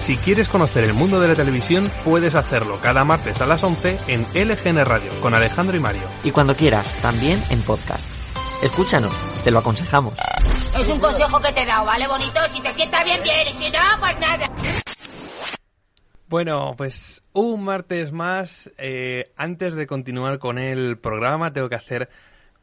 Si quieres conocer el mundo de la televisión, puedes hacerlo cada martes a las 11 en LGN Radio con Alejandro y Mario. Y cuando quieras, también en podcast. Escúchanos, te lo aconsejamos. Es un consejo que te he dado, ¿vale, bonito? Si te sienta bien, bien, y si no, pues nada. Bueno, pues un martes más. Eh, antes de continuar con el programa, tengo que hacer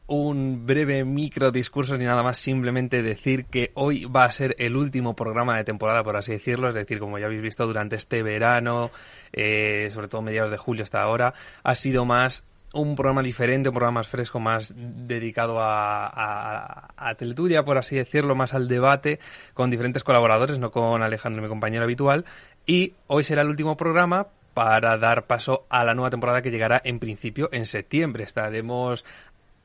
un breve micro discurso ni nada más, simplemente decir que hoy va a ser el último programa de temporada, por así decirlo, es decir, como ya habéis visto durante este verano, eh, sobre todo mediados de julio hasta ahora, ha sido más un programa diferente, un programa más fresco, más dedicado a, a, por así decirlo, más al debate, con diferentes colaboradores, no con Alejandro, mi compañero habitual. Y hoy será el último programa para dar paso a la nueva temporada que llegará en principio en septiembre. Estaremos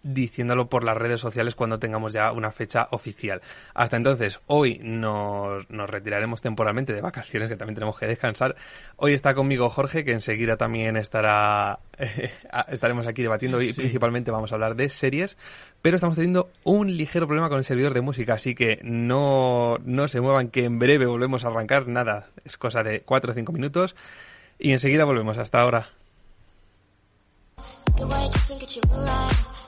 diciéndolo por las redes sociales cuando tengamos ya una fecha oficial. Hasta entonces, hoy nos, nos, retiraremos temporalmente de vacaciones, que también tenemos que descansar. Hoy está conmigo Jorge, que enseguida también estará estaremos aquí debatiendo y sí. principalmente vamos a hablar de series, pero estamos teniendo un ligero problema con el servidor de música, así que no, no se muevan, que en breve volvemos a arrancar. Nada, es cosa de 4 o 5 minutos y enseguida volvemos. Hasta ahora.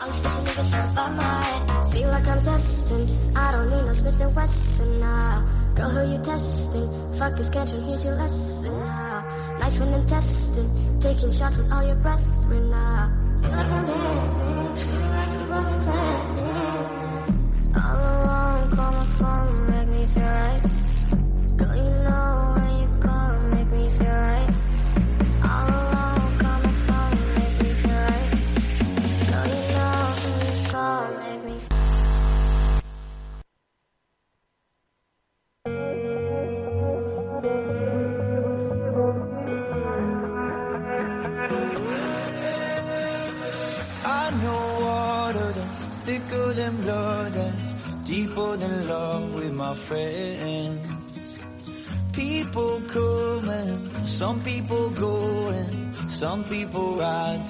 I'm to make yourself on mine. Feel like I'm destined. I don't need no Smith and Wesson now. Girl, who you testing? Fuck is catching, here's your lesson now. Knife and intestine. Taking shots with all your brethren now. Feel like I'm dead.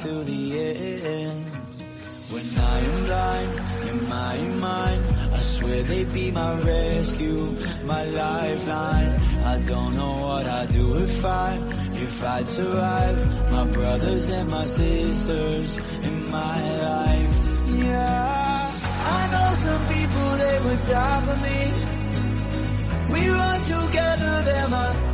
To the end. When I am blind in my mind, I swear they be my rescue, my lifeline. I don't know what I'd do if I, if I'd survive. My brothers and my sisters in my life. Yeah, I know some people they would die for me. We run together, they're my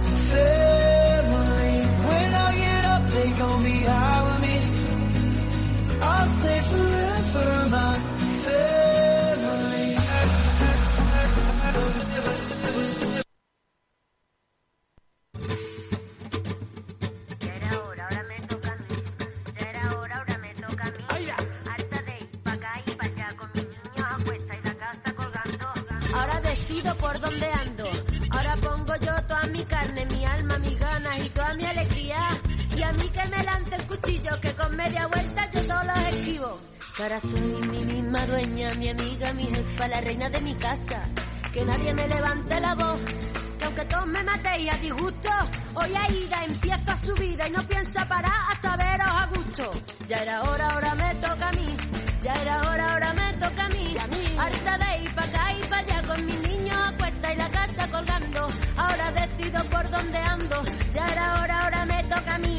mi misma dueña, mi amiga, mi jefa, la reina de mi casa. Que nadie me levante la voz. Que aunque todos me matéis a disgusto, hoy Aida empieza su vida y no piensa parar hasta veros a gusto. Ya era hora, ahora me toca a mí. Ya era hora, ahora me toca a mí. Harta de ir pa' acá y pa' allá con mis niños a cuesta y la casa colgando. Ahora decido por dónde ando. Ya era hora, ahora me toca a mí.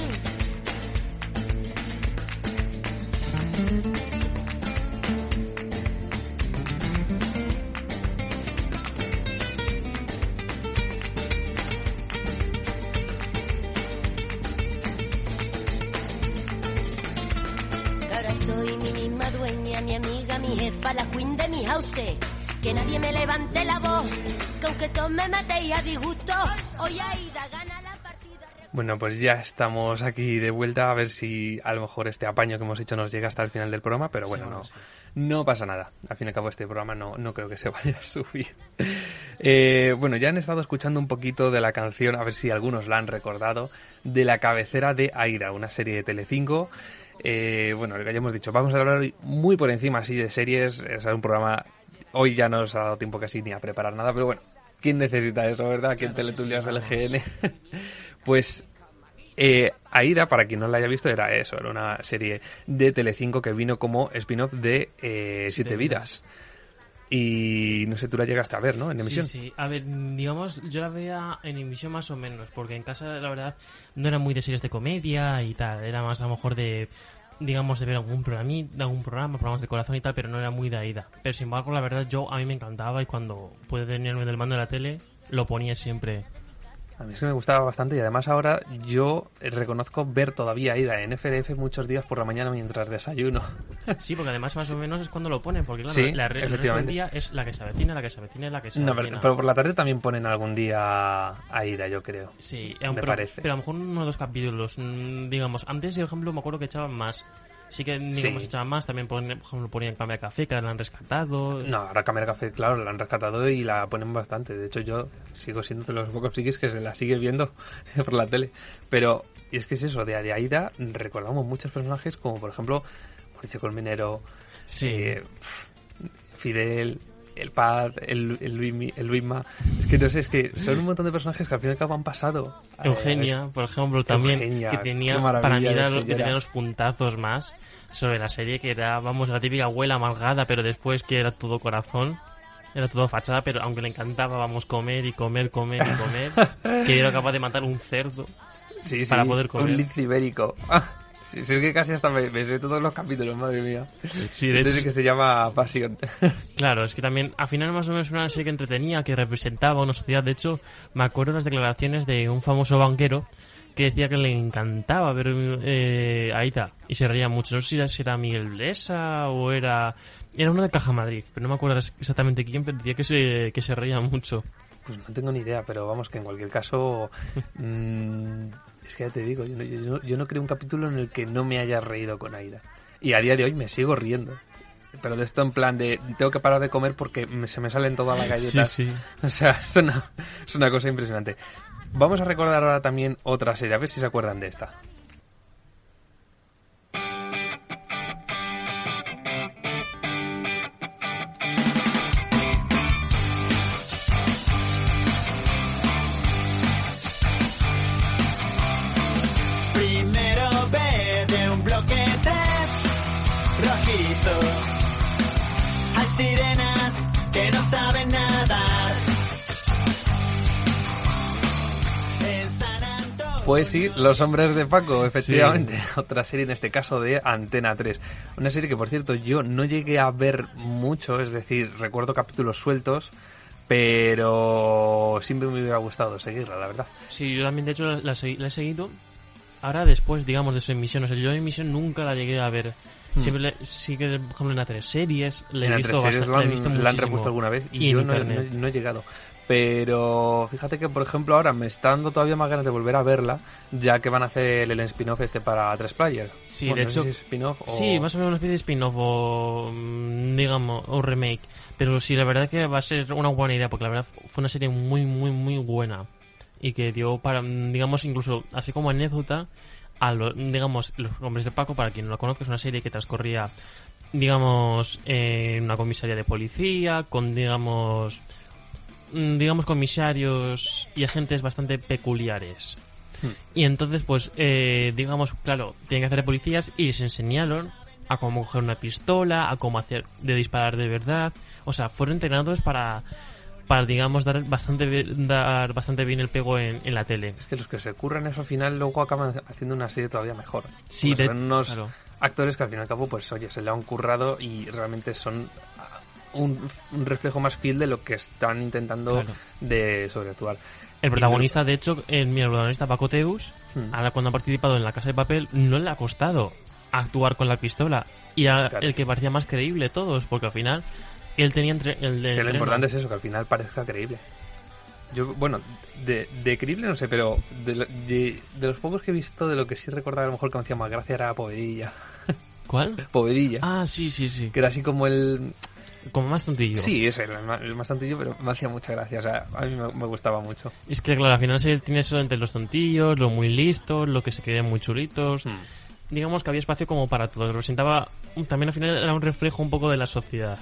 Mi amiga, mi jefa, la queen de mi house. Que nadie me levante la voz, que aunque todos me matéis a disgusto, hoy Aida gana la partida. Bueno, pues ya estamos aquí de vuelta a ver si a lo mejor este apaño que hemos hecho nos llega hasta el final del programa, pero bueno, no, no pasa nada. Al fin y al cabo este programa no, no creo que se vaya a subir. Eh, bueno, ya han estado escuchando un poquito de la canción, a ver si algunos la han recordado, de la cabecera de Aida, una serie de Telecinco. Eh, bueno, lo que ya hemos dicho, vamos a hablar hoy muy por encima así de series, es un programa, hoy ya no nos ha dado tiempo casi ni a preparar nada, pero bueno, ¿quién necesita eso, verdad? ¿Quién Claro teletulias vamos. GN? Pues eh, Aida, para quien no la haya visto, era eso, era una serie de Telecinco que vino como spin-off de eh, Siete Vidas. Y no sé, tú la llegaste a ver, ¿no? En emisión. Sí, sí. A ver, digamos, yo la veía en emisión más o menos, porque en casa, la verdad, no era muy de series de comedia y tal. Era más a lo mejor de, digamos, de ver algún programa, algún programa, programas de corazón y tal, pero no era muy de Aida. Pero sin embargo, la verdad, yo a mí me encantaba y cuando pude tenerme del mando de la tele, lo ponía siempre. A mí es que me gustaba bastante y además ahora yo reconozco ver todavía Aida en FDF muchos días por la mañana mientras desayuno. Sí, porque además más o menos es cuando lo ponen, porque claro, Sí, la, el resto del efectivamente. día es la que se avecina, la que se avecina y la que se No, pero, pero por la tarde también ponen algún día Aida, yo creo. Sí, me aun- pero, parece. pero a lo mejor uno o dos capítulos, mm, digamos. Antes, por ejemplo, me acuerdo que echaban más. Sí que, digamos, Sí. echaban más. También, ponen- por ejemplo, ponían Cambia Café, que la han rescatado. No, ahora Cámara Café, claro, la han rescatado y la ponen bastante. De hecho, yo sigo siendo de los pocos frikis que se la sigue viendo por la tele. Pero, y es que es eso, de, de Aida recordamos muchos personajes como, por ejemplo, Mauricio Colmenero, Sí. eh, Fidel, el Paz, el, el, el Luisma. Es que no sé, es que son un montón de personajes que al fin y al cabo han pasado. Eugenia, por ejemplo, también, Eugenia, que tenía, para mí era que tenía los puntazos más sobre la serie, que era, vamos, la típica abuela amargada, pero después que era todo corazón. Era todo fachada, pero aunque le encantaba, vamos, comer y comer, comer y comer, que era capaz de matar un cerdo. sí, sí, para poder comer. Un lince ibérico. Sí, es que casi hasta me, me sé todos los capítulos, madre mía. Sí, de Entonces hecho, que se llama Pasión. Claro, es que también al final más o menos una serie que entretenía, que representaba una sociedad. De hecho, me acuerdo las declaraciones de un famoso banquero que decía que le encantaba ver eh, a Aida y se reía mucho. No sé si era, Miguel Blesa o era... Era uno de Caja Madrid, pero no me acuerdo exactamente quién, pero decía que se, que se reía mucho. Pues no tengo ni idea, pero vamos, que en cualquier caso. mm, es que ya te digo, yo no, yo no- yo no creo un capítulo en el que no me haya reído con Aida. Y a día de hoy me sigo riendo. Pero de esto en plan de tengo que parar de comer porque se me salen todas las galletas. Sí, sí. O sea, es una, es una cosa impresionante. Vamos a recordar ahora también otra serie, a ver si se acuerdan de esta. Pues sí, Los Hombres de Paco, efectivamente. Otra serie, en este caso, de Antena 3. Una serie que, por cierto, yo no llegué a ver mucho, es decir, recuerdo capítulos sueltos, pero siempre me hubiera gustado seguirla, la verdad. Sí, yo también, de hecho, la, la segui- la he seguido ahora después, digamos, de su emisión. O sea, yo en emisión nunca la llegué a ver. Siempre le- sí que, por ejemplo, en las tres series le he Hmm. visto bastante- la he han, la repuesto alguna vez y, yo no he llegado. Pero fíjate que, por ejemplo, ahora me está dando todavía más ganas de volver a verla, ya que van a hacer el spin-off este para 3 Player. Sí, Bueno, de no sé hecho- si es spin-off o... Sí, más o menos una especie de spin-off o, mm, digamos, o remake. Pero sí, la verdad que va a ser una buena idea, porque la verdad fue una serie muy, muy, muy buena. Y que dio para, mm, digamos, incluso, así como anécdota, a los, digamos, Los Hombres de Paco, para quien no la conozca, es una serie que transcurría, digamos, en una comisaría de policía, con, digamos, digamos, comisarios y agentes bastante peculiares. Y entonces, pues, eh, digamos, claro, tienen que hacer de policías y les enseñaron a cómo coger una pistola, a cómo hacer de disparar de verdad. O sea, fueron entrenados para, para digamos, dar bastante, dar bastante bien el pego en, en la tele. Es que los que se curran eso al final luego acaban haciendo una serie todavía mejor. Sí, de- unos claro. actores que al fin y al cabo, pues oye, se le han currado y realmente son un, un reflejo más fiel de lo que están intentando Claro. de sobreactuar. El protagonista, de hecho, el, mi protagonista Paco Teus, Hmm. ahora cuando ha participado en La Casa de Papel, no le ha costado actuar con la pistola. Y era Claro. el que parecía más creíble todos, porque al final él tenía entre, el de Es que lo importante es eso, que al final parezca creíble. Yo, bueno, de, de creíble no sé, pero de, lo- de, de los pocos que he visto, de lo que sí recordaba a lo mejor que me hacía más gracia era Povedilla. ¿Cuál? Povedilla. Ah, sí, sí, sí. Que era así como el... Como más tontillo. Sí, es el, el más tontillo, pero me hacía mucha gracia. O sea, a mí me, me gustaba mucho. Es que, claro, al final se tiene eso entre los tontillos, los muy listos, los que se quedan muy chulitos. Hmm. Digamos que había espacio como para todo. Representaba, también al final era un reflejo un poco de la sociedad.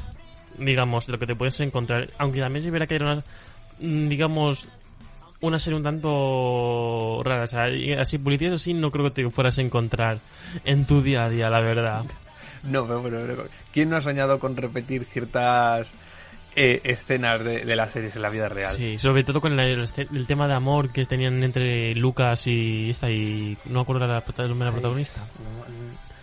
Digamos, de lo que te puedes encontrar. Aunque también se verá que era una, mm, digamos, una serie un tanto rara. O sea, así, policías así no creo que te fueras a encontrar en tu día a día, la verdad. No, pero bueno, pero ¿quién no ha soñado con repetir ciertas eh, escenas de, de las series en la vida real? Sí, sobre todo con el, el tema de amor que tenían entre Lucas y esta y no acuerdo la, el nombre de la protagonista.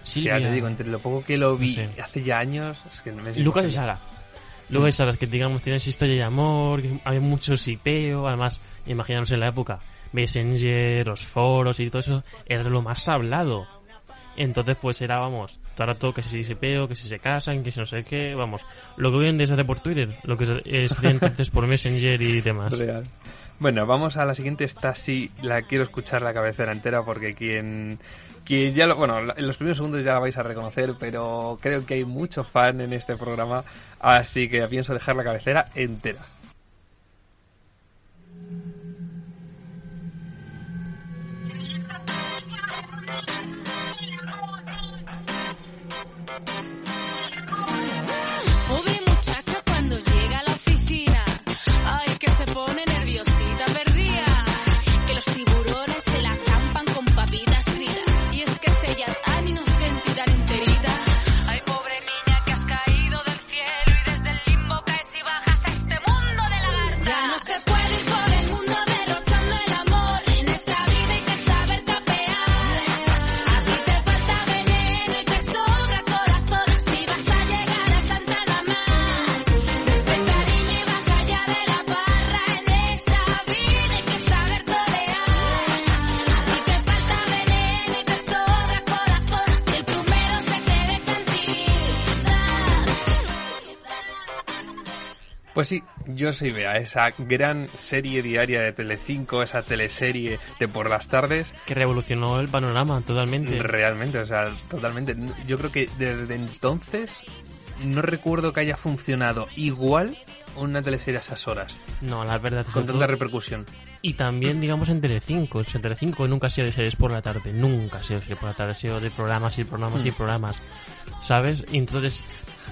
Silvia. Ya te digo, entre lo poco que lo vi No sé. hace ya años, es que no me Lucas y. Sara. Lucas y Sara, que digamos tienen esa historia de amor, que había mucho sipeo, además, imaginaos en la época, Messenger, los foros y todo eso, era lo más hablado. Entonces, pues era, vamos, todo que si sipeo, que si se casan, que si no sé qué, vamos. Lo que hoy en día se hace por Twitter, lo que se- es entonces por Messenger y demás. Real. Bueno, vamos a la siguiente. Esta sí la quiero escuchar la cabecera entera porque quien, quien ya lo, bueno, en los primeros segundos ya la vais a reconocer, pero creo que hay mucho fan en este programa, así que pienso dejar la cabecera entera. Sí, yo soy Bea, esa gran serie diaria de Telecinco, esa teleserie de por las tardes, Que revolucionó el panorama totalmente. realmente, o sea, totalmente. Yo creo que desde entonces no recuerdo que haya funcionado igual una teleserie a esas horas, No, la verdad con tanta repercusión. Y también, digamos, en Telecinco. En Telecinco nunca ha sido de series por la tarde. Nunca ha sido de series por la tarde. Ha sido de programas y programas y programas. ¿Sabes? Y entonces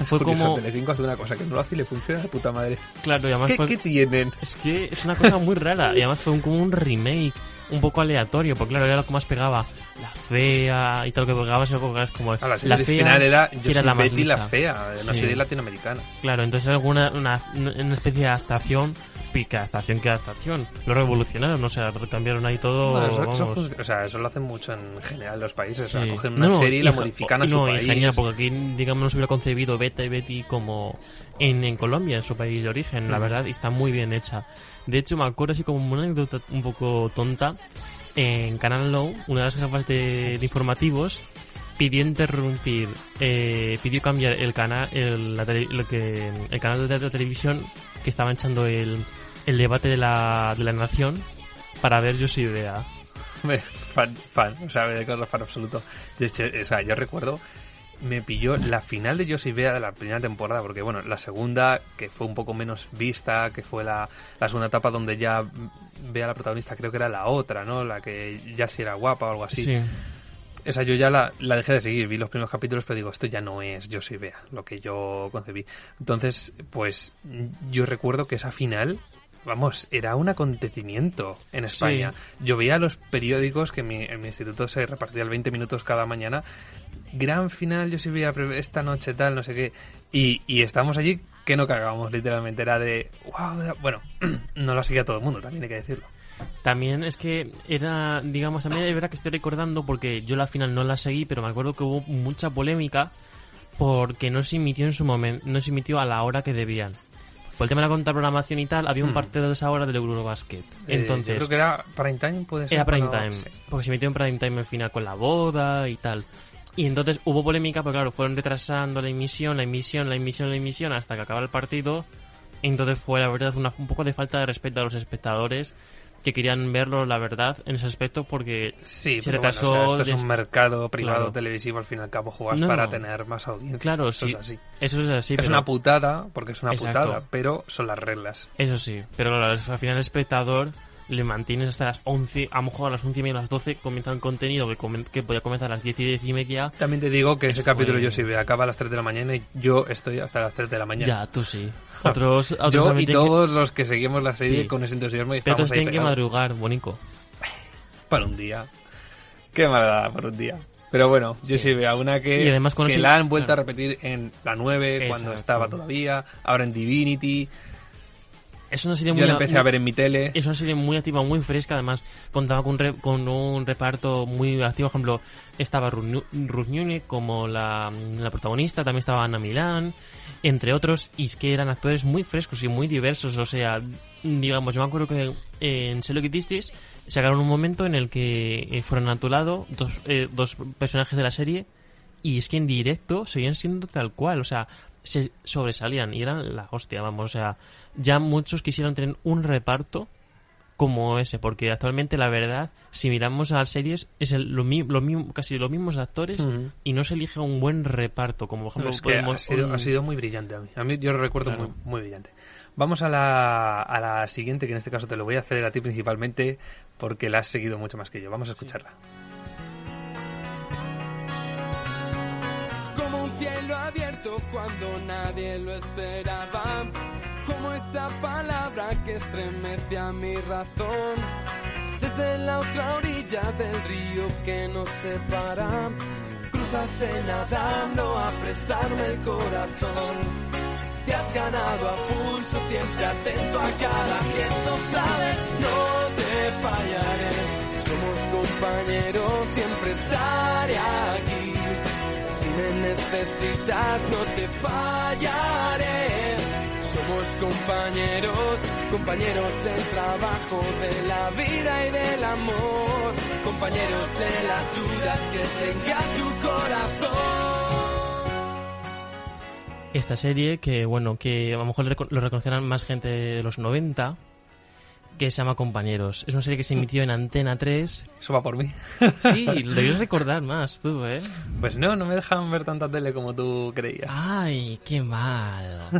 fue Curioso, como... Telecinco hace una cosa que no lo hace y le funciona de puta madre. Claro, y además ¿Qué, fue... qué tienen? Es que es una cosa muy rara. Y además fue un- como un remake un poco aleatorio. Porque claro, era lo que más pegaba. La fea y tal, lo que pegaba época es como... A la la serie fea, final era que Yo era soy la más Betty la lista. fea, una Sí. serie latinoamericana. Claro, entonces era alguna una, una especie de adaptación. Y que adaptación, que adaptación. Lo revolucionaron, o sea, cambiaron ahí todo. Bueno, eso, o sea, eso lo hacen mucho en general los países. O sea, cogen una No, serie y la modifican a no, su y país. genial, porque aquí, digamos, no se hubiera concebido Beta y Betty como en, en Colombia, en su país de origen, la Mm. verdad, y está muy bien hecha. De hecho, me acuerdo así como una anécdota un poco tonta, en Canal Low, una de las jefas de, de informativos pidió interrumpir, eh, pidió cambiar el canal, el, la tele- lo que, el canal de la televisión que estaba echando el, el debate de la, de la nación para ver Yo soy idea. Me- fan, fan, o sea, de Carlos fan absoluto. De hecho, o sea, yo recuerdo, me pilló la final de Yo soy Bea de la primera temporada, porque bueno, la segunda, que fue un poco menos vista, que fue la, la segunda etapa donde ya Bea la protagonista, creo que era la otra, ¿no? La que ya sí era guapa o algo así. sí. Esa yo ya la, la dejé de seguir, vi los primeros capítulos, pero digo, esto ya no es Yo soy Bea, lo que yo concebí. Entonces, pues yo recuerdo que esa final, vamos, era un acontecimiento en España. Yo veía los periódicos que en mi, en mi instituto se repartía el 20 minutos cada mañana. Gran final, yo soy Bea, esta noche tal, no sé qué. Y, y estábamos allí que no cagábamos, literalmente. Era de, wow, bueno, no lo seguía todo el mundo, también hay que decirlo. También es que era, digamos, también es verdad que estoy recordando porque yo la final no la seguí, pero me acuerdo que hubo mucha polémica porque no se emitió en su momento, no se emitió a la hora que debían. Por el tema de la contraprogramación y tal, había un Hmm. partido de esa hora del Eurobasket. Eh, Entonces, yo creo que era prime time, puede ser. era prime time, sí. porque se emitió en prime time al final con la boda y tal. Y entonces hubo polémica, pero claro, fueron retrasando la emisión, la emisión, la emisión, la emisión, hasta que acaba el partido. Entonces fue, la verdad, una, un poco de falta de respeto a los espectadores que querían verlo, la verdad, en ese aspecto porque Sí, se pero bueno, retrasó. o sea, esto es un mercado privado Claro. televisivo, al fin y al cabo jugas No, para tener más audiencia. Claro, Eso sí. es así. Eso es así. es pero- una putada, porque es una Exacto. putada, pero son las reglas. Eso sí, pero claro, al final el espectador le mantienes hasta las 11, a lo mejor a las 11 y media, a las 12 comienza un contenido que, comen- que podía comenzar a las 10 y 10 y media. También te digo que ese capítulo yo sí veo, acaba a las 3 de la mañana y yo estoy hasta las 3 de la mañana. Ya, tú sí. Otros, otros yo y tienen que- todos los que seguimos la serie Sí. con ese entusiasmo y pero estamos ahí tienen que madrugar, bonico. para un día. Qué maldad por un día. Pero bueno, yo Sí. sí veo a una que, Y además con que ese- la han vuelto claro. a repetir en la 9 cuando Exacto. estaba todavía, ahora en Divinity. Es una serie Yo muy... la empecé muy- a ver en mi tele. Es una serie muy activa, muy fresca, además contaba con, un re- con un reparto muy activo, por ejemplo, estaba Ruth Nune como la, la protagonista, también estaba Ana Milán, entre otros, y es que eran actores muy frescos y muy diversos, o sea, digamos, yo me acuerdo que en Selo Kitistis sacaron un momento en el que eh, fueron a tu lado dos, eh, dos personajes de la serie y es que en directo seguían siendo tal cual, o sea, se sobresalían y eran la hostia, vamos, o sea, ya muchos quisieron tener un reparto como ese, porque actualmente la verdad, si miramos a las series, es el- lo, mi- lo mismo, casi los mismos actores y no se elige un buen reparto, como por ejemplo es que ha sido, un- ha sido muy brillante a mí. A mí yo lo recuerdo Claro. muy, muy brillante. Vamos a la, a la siguiente, que en este caso te lo voy a hacer a ti principalmente, porque la has seguido mucho más que yo. Vamos a escucharla. Abierto cuando nadie lo esperaba. Como esa palabra que estremece a mi razón. Desde la otra orilla del río que nos separa. Cruzaste nadando a prestarme el corazón. Te has ganado a pulso, siempre atento a cada gesto, sabes, no te fallaré. Somos compañeros, siempre estaré aquí. Si me necesitas, no te fallaré. Somos compañeros, compañeros del trabajo, de la vida y del amor. Compañeros de las dudas que tenga tu corazón. esta serie que, bueno, que a lo mejor lo reconocerán más gente de los 90, que se llama Compañeros. Es una serie que se emitió en Antena 3. Eso va por mí. Sí, lo debes recordar más tú, ¿eh? Pues no, no me dejan ver tanta tele como tú creías. Ay, qué mal.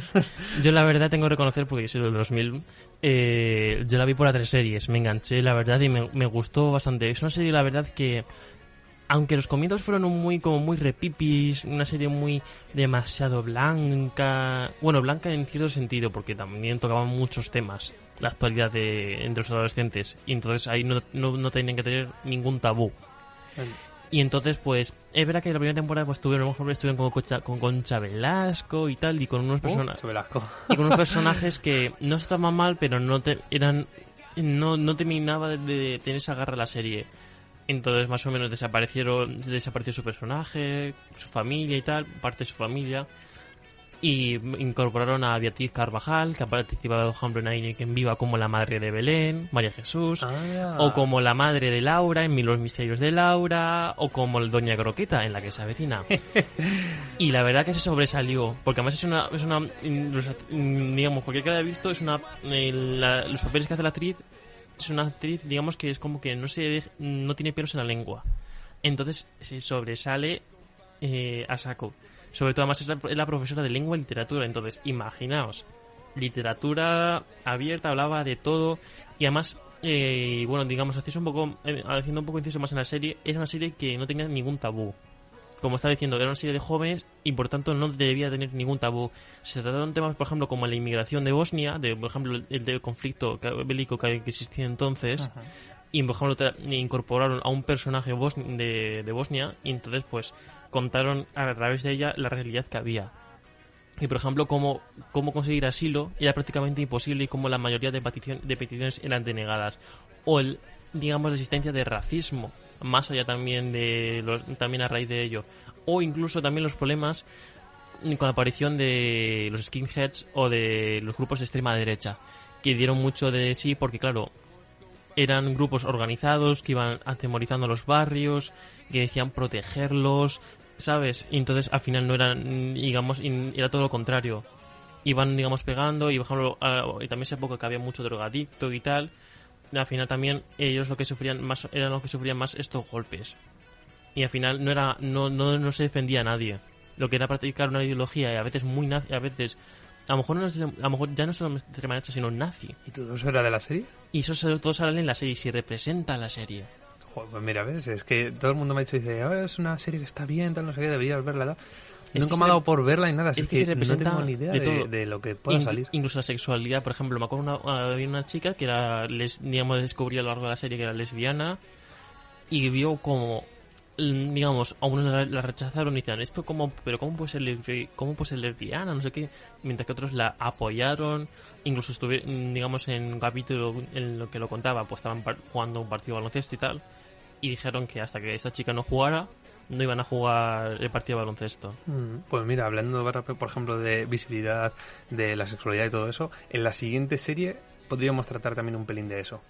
Yo la verdad tengo que reconocer, porque yo soy del 2000, eh, yo la vi por las tres series, me enganché, la verdad, y me, me gustó bastante. Es una serie, la verdad, que aunque los comienzos fueron muy como muy repipis, una serie muy demasiado blanca, bueno, blanca en cierto sentido, porque también tocaban muchos temas, la actualidad de entre los adolescentes, y entonces ahí no, no, no tenían que tener ningún tabú. Y entonces, pues, es verdad que la primera temporada pues tuvieron, a lo mejor estuvieron con Concha, con Concha Velasco y tal, y con unos Uh, personajes y con unos personajes que no estaban mal, pero no te, eran no, no terminaba de, de tener esa garra la serie. Entonces, más o menos desaparecieron, desapareció su personaje, su familia y tal, parte de su familia. Y incorporaron a Beatriz Carvajal, que ha participado, por ejemplo, en en Viva como la madre de Belén, María Jesús, Ah. o como la madre de Laura en Mil los misterios de Laura, o como el Doña Croqueta en la que se avecina. y la verdad que se sobresalió, porque además es una, es una digamos, cualquier que la haya visto, es una, la- los papeles que hace la actriz, es una actriz, digamos que es como que no se no tiene pelos en la lengua. Entonces se sobresale eh, a saco. Sobre todo, además, es la, es la profesora de lengua y literatura. Entonces, imaginaos, literatura abierta, hablaba de todo. Y además, eh, bueno, digamos, haciendo un poco, eh, haciendo un poco inciso más en la serie, era una serie que no tenía ningún tabú. Como estaba diciendo, era una serie de jóvenes y por tanto no debía tener ningún tabú. Se trataron temas, por ejemplo, como la inmigración de Bosnia, de, por ejemplo, el, del conflicto bélico que, existía entonces. Y, por ejemplo, incorporaron a un personaje de, de Bosnia y entonces, pues, contaron a través de ella la realidad que había. Y, por ejemplo, cómo, cómo conseguir asilo era prácticamente imposible y cómo la mayoría de, petición- de peticiones eran denegadas. O, el, digamos, la existencia de racismo, más allá también, de los- también a raíz de ello. O incluso también los problemas con la aparición de los skinheads o de los grupos de extrema derecha, que dieron mucho de sí porque, claro, eran grupos organizados que iban atemorizando los barrios, que decían protegerlos, ¿sabes? Y entonces al final no eran, digamos, era todo lo contrario. iban, digamos, pegando y, a- y también esa época que había mucho drogadicto y tal, al final también ellos lo que sufrían más eran los que sufrían más estos golpes. Y al final no era no, no, no se defendía a nadie. Lo que era practicar una ideología y a veces muy nazi, a veces a lo mejor no es- a lo mejor ya no solo extrema derecha, sino nazi. ¿Y todo eso era de la serie? Y eso sobre todo sale en la serie y se representa en la serie. Joder, pues mira, ves, es que todo el mundo me ha dicho, dice, "Ah, es una serie que está bien, tal, no sé qué, deberías verla. tal". Es Nunca me ha dado por verla y nada, así es que que, se representa no tengo ni idea de de, todo. de lo que pueda In- salir. Incluso la sexualidad, por ejemplo, me acuerdo una, había una chica que era, les, digamos, descubrí a lo largo de la serie que era lesbiana y vio como, digamos, a unos la, la rechazaron y decían, esto cómo, pero cómo puede ser cómo puede ser lesbiana, no sé qué, mientras que otros la apoyaron, incluso estuvieron, digamos, en un capítulo en lo que lo contaba, pues estaban jugando un partido de baloncesto y tal, y dijeron que hasta que esta chica no jugara, no iban a jugar el partido de baloncesto. Mm, Pues mira, hablando, por ejemplo, de visibilidad, de la sexualidad y todo eso, en la siguiente serie podríamos tratar también un pelín de eso.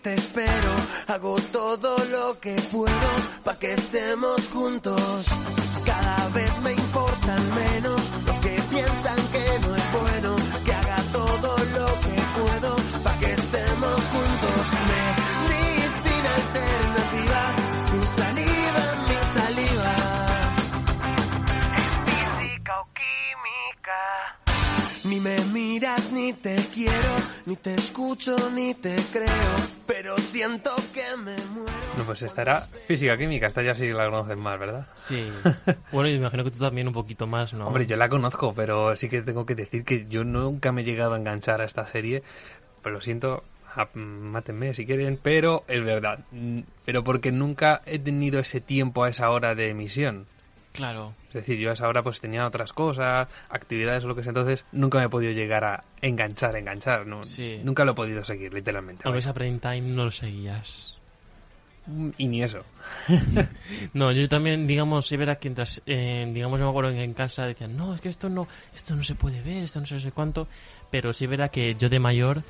Te espero. Hago todo lo que puedo pa' que estemos juntos. Cada vez me importan menos quiero, ni te escucho, ni te creo, pero siento que me muero. No, pues esta era física química, esta ya sí la conocen más, ¿verdad? Sí. bueno, y me imagino que tú también un poquito más, ¿no? Hombre, yo la conozco, pero sí que tengo que decir que yo nunca me he llegado a enganchar a esta serie. Pero lo siento, ah, mátenme si quieren, pero es verdad. Pero porque nunca he tenido ese tiempo a esa hora de emisión. Claro. Es decir, yo a esa hora pues tenía otras cosas, actividades o lo que sea, entonces nunca me he podido llegar a enganchar, enganchar. No, Sí. Nunca lo he podido seguir, literalmente. Aunque vaya. esa prime time no lo seguías. Mm, Y ni eso. No, yo también, digamos, sí verás que mientras, eh, digamos, yo me acuerdo que en casa decían, no, es que esto no, esto no se puede ver, esto no sé cuánto, pero sí verá que yo de mayor,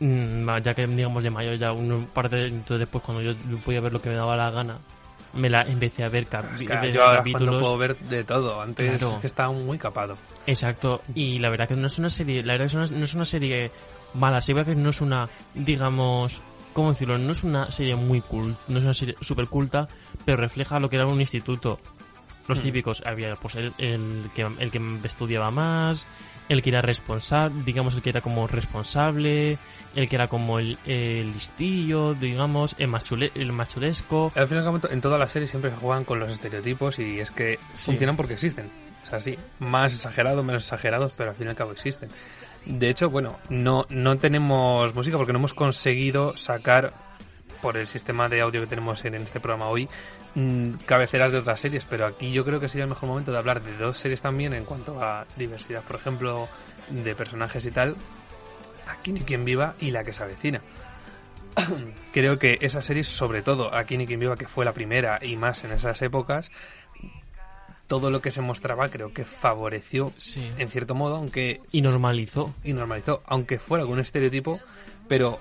mm, ya que digamos de mayor, ya un par de entonces después cuando yo podía ver lo que me daba la gana, me la empecé a ver, cap- Es que yo ahora capítulos. puedo ver de todo. Antes Claro. que estaba muy capado. Exacto, y la verdad que no es una serie, la verdad que no es una serie mala, sí verdad que no es una, digamos, ¿cómo decirlo? No es una serie muy cool, no es una serie súper culta, pero refleja lo que era un instituto. Los Mm. típicos, había pues el, el que, el que estudiaba más, el que era responsable, digamos el que era como responsable, el que era como el, el listillo, digamos, el más, chule- el más chulesco. Al fin y al cabo, en todas las series siempre se juegan con los estereotipos y es que Sí. funcionan porque existen. O sea, sí, más exagerados, menos exagerados, pero al fin y al cabo existen. De hecho, bueno, no, no tenemos música porque no hemos conseguido sacar, por el sistema de audio que tenemos en este programa hoy, mm, cabeceras de otras series, pero aquí yo creo que sería el mejor momento de hablar de dos series también en cuanto a diversidad, por ejemplo, de personajes y tal. Aquí ni quien viva y la que se avecina. creo que esa serie, sobre todo aquí ni quien viva, que fue la primera y más en esas épocas, todo lo que se mostraba creo que favoreció Sí. en cierto modo, aunque Y normalizó. y normalizó, aunque fuera algún estereotipo, pero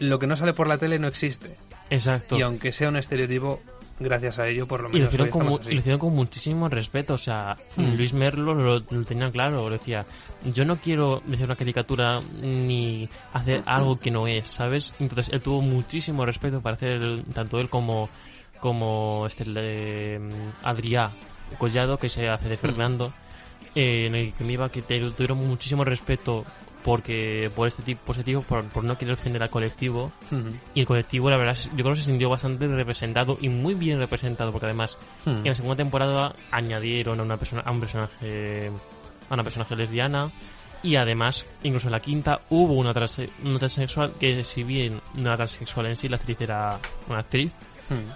lo que no sale por la tele no existe. Exacto. Y aunque sea un estereotipo, gracias a ello por lo Y lo, menos hicieron con, lo hicieron con muchísimo respeto. O sea, Mm. Luis Merlo lo, lo tenía claro. Lo decía, yo no quiero decir una caricatura ni hacer algo que no es, ¿sabes? Entonces él tuvo muchísimo respeto para hacer el- tanto él como, como este mm, Adrià Collado, que se hace de Fernando, eh, en el que me iba que tuvieron muchísimo respeto porque por este tipo, por, este tipo por, por no querer ofender al colectivo. Y el colectivo, la verdad, yo creo que se sintió bastante representado y muy bien representado, porque además en la segunda temporada añadieron a una persona, a un personaje, a una personaje lesbiana. Y además, incluso en la quinta hubo una, trans- una transexual que si bien no era transexual en sí, la actriz era una actriz,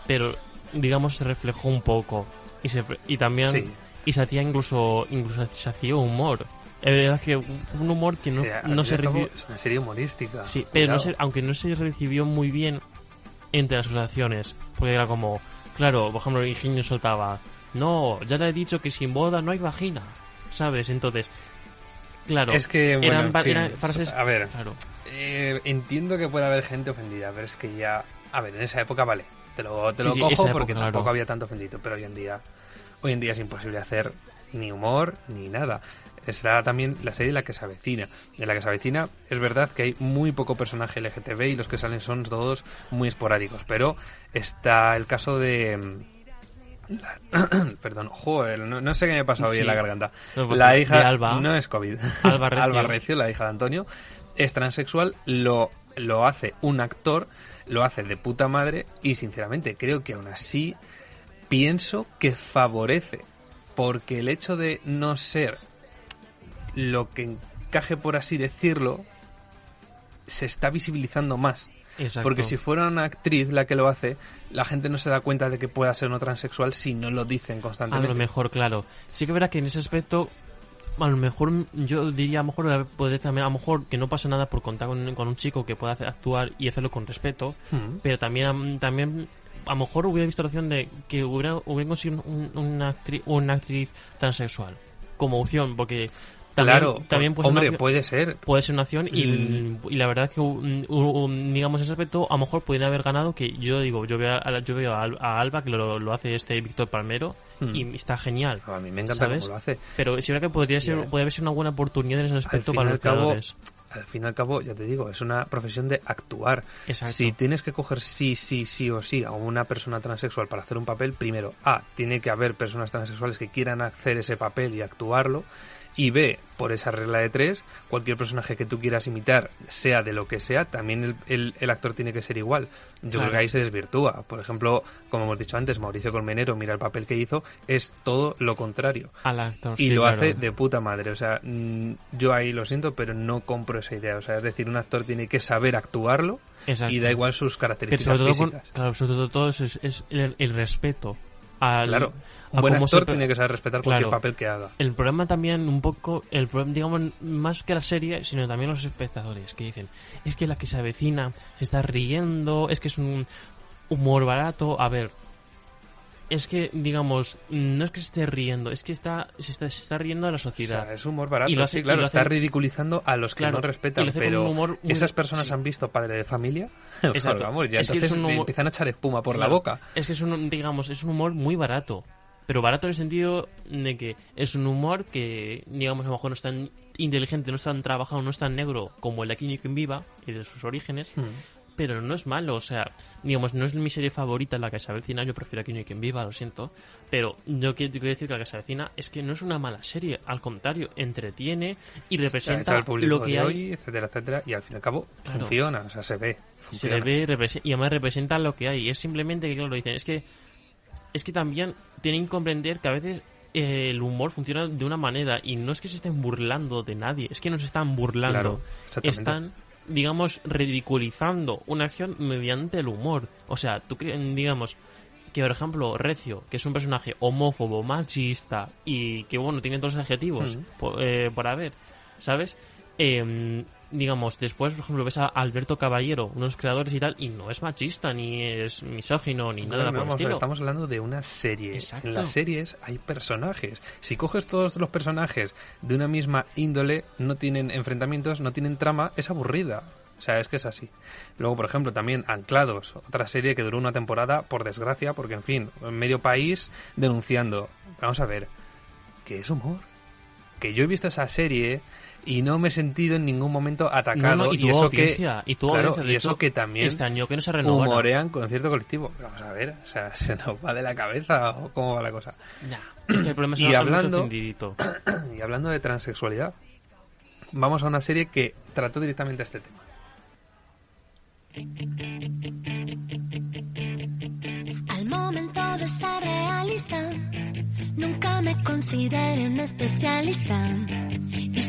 pero digamos se reflejó un poco. Y se y también Sí. y se hacía incluso incluso se hacía humor Es verdad que un humor que no, no se recibió... Es una serie humorística. Sí, pero no se- aunque no se recibió muy bien entre las asociaciones, porque era como, claro, por ejemplo, el ingenio soltaba, no, ya te he dicho que sin boda no hay vagina, ¿sabes? Entonces, claro, Es que, bueno, eran, en va- fin, eran frases, a ver, claro, eh, entiendo que puede haber gente ofendida, pero es que ya, a ver, en esa época vale, te lo, te Sí, lo sí, cojo época, porque claro. tampoco había tanto ofendido, pero hoy en día, hoy en día es imposible hacer ni humor ni nada. Está también la serie La que se avecina. En La que se avecina es verdad que hay muy poco personaje LGTB y los que salen son todos muy esporádicos, pero está el caso de... mm, la- Perdón, joder, no, no sé qué me ha pasado hoy en la garganta. No pasa la hija De Alba. no es COVID. Alba Recio. Recio, la hija de Antonio, es transexual, lo, lo hace un actor, lo hace de puta madre y sinceramente creo que aún así pienso que favorece porque el hecho de no ser lo que encaje por así decirlo se está visibilizando más. exacto. Porque si fuera una actriz la que lo hace, la gente no se da cuenta de que pueda ser no transexual si no lo dicen a constantemente. lo mejor, claro, sí que verá que en ese aspecto, a lo mejor, yo diría, a lo mejor, puede también, a lo mejor que no pasa nada por contar con, con un chico que pueda hacer- actuar y hacerlo con respeto, Mm. pero también am- también a lo mejor hubiera visto la opción de que hubiera, hubiera conseguido un- una, actriz, una actriz transexual como opción porque también, claro, también puede ser una hombre, opción- puede ser. puede ser una opción y, Mm. y la verdad que un- un- digamos en ese aspecto a lo mejor podrían haber ganado que yo digo yo veo a, yo veo a, Al- a Alba que lo, lo hace este Víctor Palmero Mm. y está genial A mí me encanta ¿sabes? cómo lo hace. pero sí verdad que podría ser Yeah. puede haber sido una buena oportunidad en ese aspecto para al los cabo, creadores Al fin y al cabo, ya te digo, es una profesión de actuar. Exacto. Si tienes que coger sí, sí, sí o sí a una persona transexual para hacer un papel, primero, A, tiene que haber personas transexuales que quieran hacer ese papel y actuarlo. Y B, por esa regla de tres, cualquier personaje que tú quieras imitar, sea de lo que sea, también el, el- el actor tiene que ser igual. Yo Claro. creo que ahí se desvirtúa. Por ejemplo, como hemos dicho antes, Mauricio Colmenero, mira el papel que hizo, es todo lo contrario. al actor Y sí, lo claro. hace de puta madre. O sea, mm, yo ahí lo siento, pero no compro esa idea. O sea, es decir, un actor tiene que saber actuarlo Exacto. y da igual sus Pero características sobre todo, con- claro, sobre todo, todo eso es, es el, el respeto al, Claro. Un buen actor se- tiene que saber respetar cualquier Claro. papel que haga. El problema también un poco, el problema, digamos, más que la serie, sino también los espectadores que dicen, es que la que se avecina se está riendo, es que es un humor barato. A ver, es que, digamos, no es que se esté riendo, es que está, se, está, se está riendo a la O sociedad. sea, es humor barato. Y lo hace- sí, claro, y lo está ridiculizando a los que Claro, no respetan. Pero un humor muy- esas personas sí. han visto Padre de Familia. Exacto. vamos, ya Es que es entonces un humor- empiezan a echar espuma por la boca. Es que es un, digamos, es un humor muy barato. Pero barato en el sentido de que es un humor que, digamos, a lo mejor no es tan inteligente, no es tan trabajado, no es tan negro como el de Aquí en Viva y de sus orígenes. Hmm. Pero no es malo, o sea, digamos, no es mi serie favorita la que se avecina, yo prefiero Aquí no hay quien viva, lo siento. Pero yo quiero, decir que la que se avecina es que no es una mala serie, al contrario, entretiene y representa lo que hay. hoy, etcétera, etcétera. Y al fin y al cabo Claro. funciona, o sea, se ve. se funciona. le ve y además representa lo que hay. Es simplemente que, claro, dicen, es que, es que también tienen que comprender que a veces eh, el humor funciona de una manera y no es que se estén burlando de nadie, es que no se están burlando. Claro, están, digamos, ridiculizando una acción mediante el humor. O sea, tú digamos que, por ejemplo, Recio, que es un personaje homófobo, machista y que, bueno, tiene todos los adjetivos Mm. por, eh, por haber, ¿sabes? Eh, digamos, después, por ejemplo, ves a Alberto Caballero, unos creadores y tal, y no es machista, ni es misógino, ni nada Claro, por el vamos, estilo. estamos hablando de una serie. Exacto. En las series hay personajes. Si coges todos los personajes de una misma índole, no tienen enfrentamientos, no tienen trama, es aburrida. O sea, es que es así. Luego, por ejemplo, también Anclados, otra serie que duró una temporada, por desgracia, porque, en fin, medio país denunciando. Vamos a ver, que es humor. Que yo he visto esa serie y no me he sentido en ningún momento atacado. No, no, y tu eso audiencia, que, y tu claro, audiencia, de y eso hecho, que también extrañó que no se renovara. humorean con cierto colectivo. Vamos a ver, o sea, ¿se nos va de la cabeza o cómo va la cosa? Ya, es que el problema es Y hablando-. Y hablando de transexualidad, vamos a una serie que trató directamente este tema. Al momento de ser realista, nunca me consideré un especialista.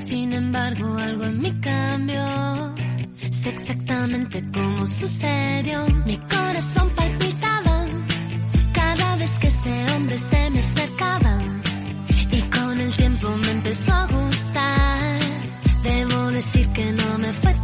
Sin embargo, algo en mí cambió. Sé exactamente cómo sucedió. Mi corazón palpitaba cada vez que ese hombre se me acercaba. Y con el tiempo me empezó a gustar. decir que no me fue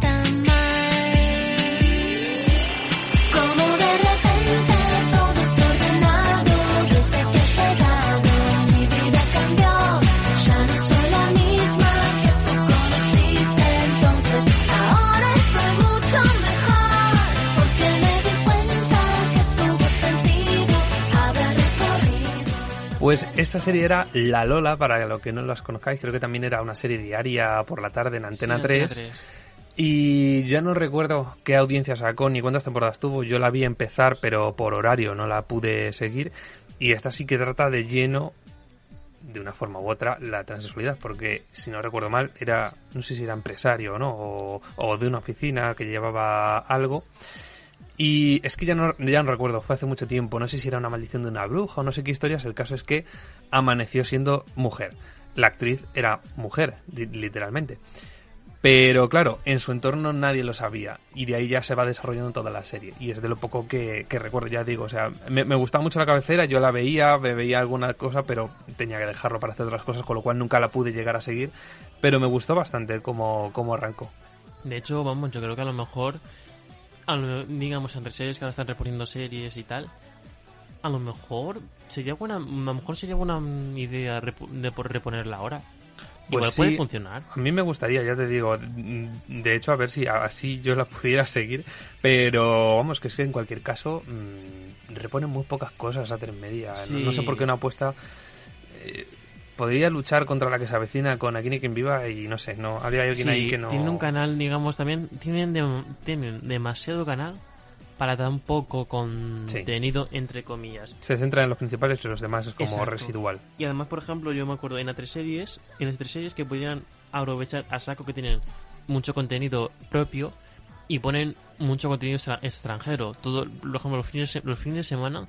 Pues esta serie era La Lola, para los que no las conozcáis, creo que también era una serie diaria por la tarde en Antena Sí, 3. Antena 3. Y ya no recuerdo qué audiencia sacó ni cuántas temporadas tuvo. Yo la vi empezar, pero por horario no la pude seguir. Y esta sí que trata de lleno, de una forma u otra, la transexualidad. Porque, si no recuerdo mal, era, no sé si era empresario o no, o, o de una oficina que llevaba algo. Y es que ya no, ya no recuerdo, fue hace mucho tiempo. No sé si era una maldición de una bruja o no sé qué historias. El caso es que amaneció siendo mujer. La actriz era mujer, literalmente. Pero claro, en su entorno nadie lo sabía y de ahí ya se va desarrollando toda la serie. Y es de lo poco que, recuerdo, ya digo, o sea, me, me gustaba mucho la cabecera, yo la veía, me veía alguna cosa, pero tenía que dejarlo para hacer otras cosas, con lo cual nunca la pude llegar a seguir. Pero me gustó bastante cómo, cómo arrancó. De hecho, vamos, yo creo que a lo mejor, lo- digamos, entre series que ahora están reponiendo series y tal, a lo mejor sería buena, a lo mejor sería buena idea de reponerla ahora. Igual Pues puede sí, funcionar. A mí me gustaría, ya te digo, de hecho, a ver si así yo la pudiera seguir, pero vamos, que es que en cualquier caso mm, reponen muy pocas cosas a tres media. No-. No, sé por qué una apuesta eh, podría luchar contra la que se avecina con Aquí ni quien viva y no sé, no había alguien Sí, ahí que no. tienen un canal, digamos, también, tienen, dem- tienen demasiado canal para tan poco contenido, entre comillas. Se centra en los principales y los demás es como Exacto. residual. Y además, por ejemplo, yo me acuerdo en las tres series, en las tres series que podían aprovechar a saco que tienen mucho contenido propio y ponen mucho contenido extra- extranjero. Todo, por ejemplo, los fines, los fines de semana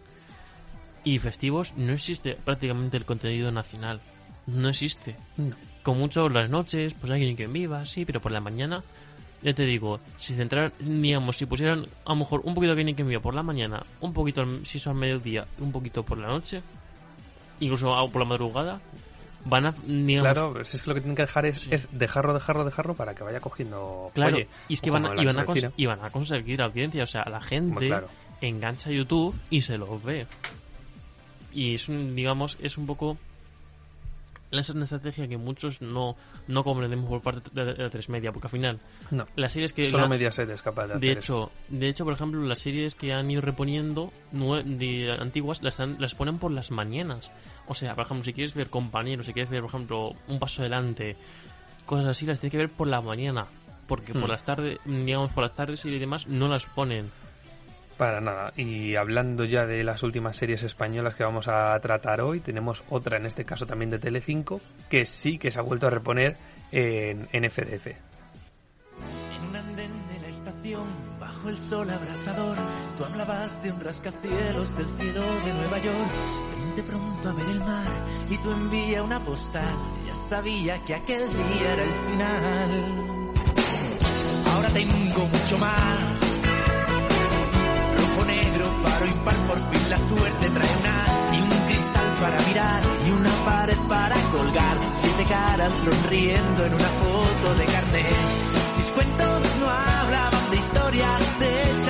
y festivos no existe prácticamente el contenido nacional. No existe. No. Con mucho las noches, pues alguien que viva, sí, pero por la mañana, ya te digo, si centraran, digamos, si pusieran a lo mejor un poquito de alguien que viva por la mañana, un poquito, al- si eso al mediodía, un poquito por la noche, incluso por la madrugada, van a, digamos, Claro, si es que lo que tienen que dejar es, es dejarlo, dejarlo, dejarlo para que vaya cogiendo. Claro, Oye, y es que van a, y van a, cons- avecina. y van a conseguir audiencia, o sea, la gente claro. engancha a YouTube y se los ve. Y es un, digamos, es un poco es una estrategia que muchos no, no comprendemos por parte de, de tres media, porque al final No. las series que Solo la- Mediaset es capaz de hacer de eso. hecho, de hecho, por ejemplo, las series que han ido reponiendo de antiguas las, han- las ponen por las mañanas. O sea, por ejemplo, si quieres ver compañeros, si quieres ver, por ejemplo, un paso adelante, cosas así, las tienes que ver por la mañana. Porque por Hmm. las tardes, digamos, por las tardes y demás, no las ponen. Para nada. Y hablando ya de las últimas series españolas que vamos a tratar hoy, tenemos otra, en este caso también de Telecinco, que sí que se ha vuelto a reponer en, en FDF. En un andén de la estación, bajo el sol abrasador, tú hablabas de un rascacielos del cielo de Nueva York. Ven de pronto a ver el mar y tú envía una postal. Ya sabía que aquel día era el final. Ahora tengo mucho más. Negro, paro, impar, por fin la suerte trae una así un cristal para mirar y una pared para colgar. Siete caras sonriendo en una foto de carnet. Mis cuentos no hablaban de historias hechas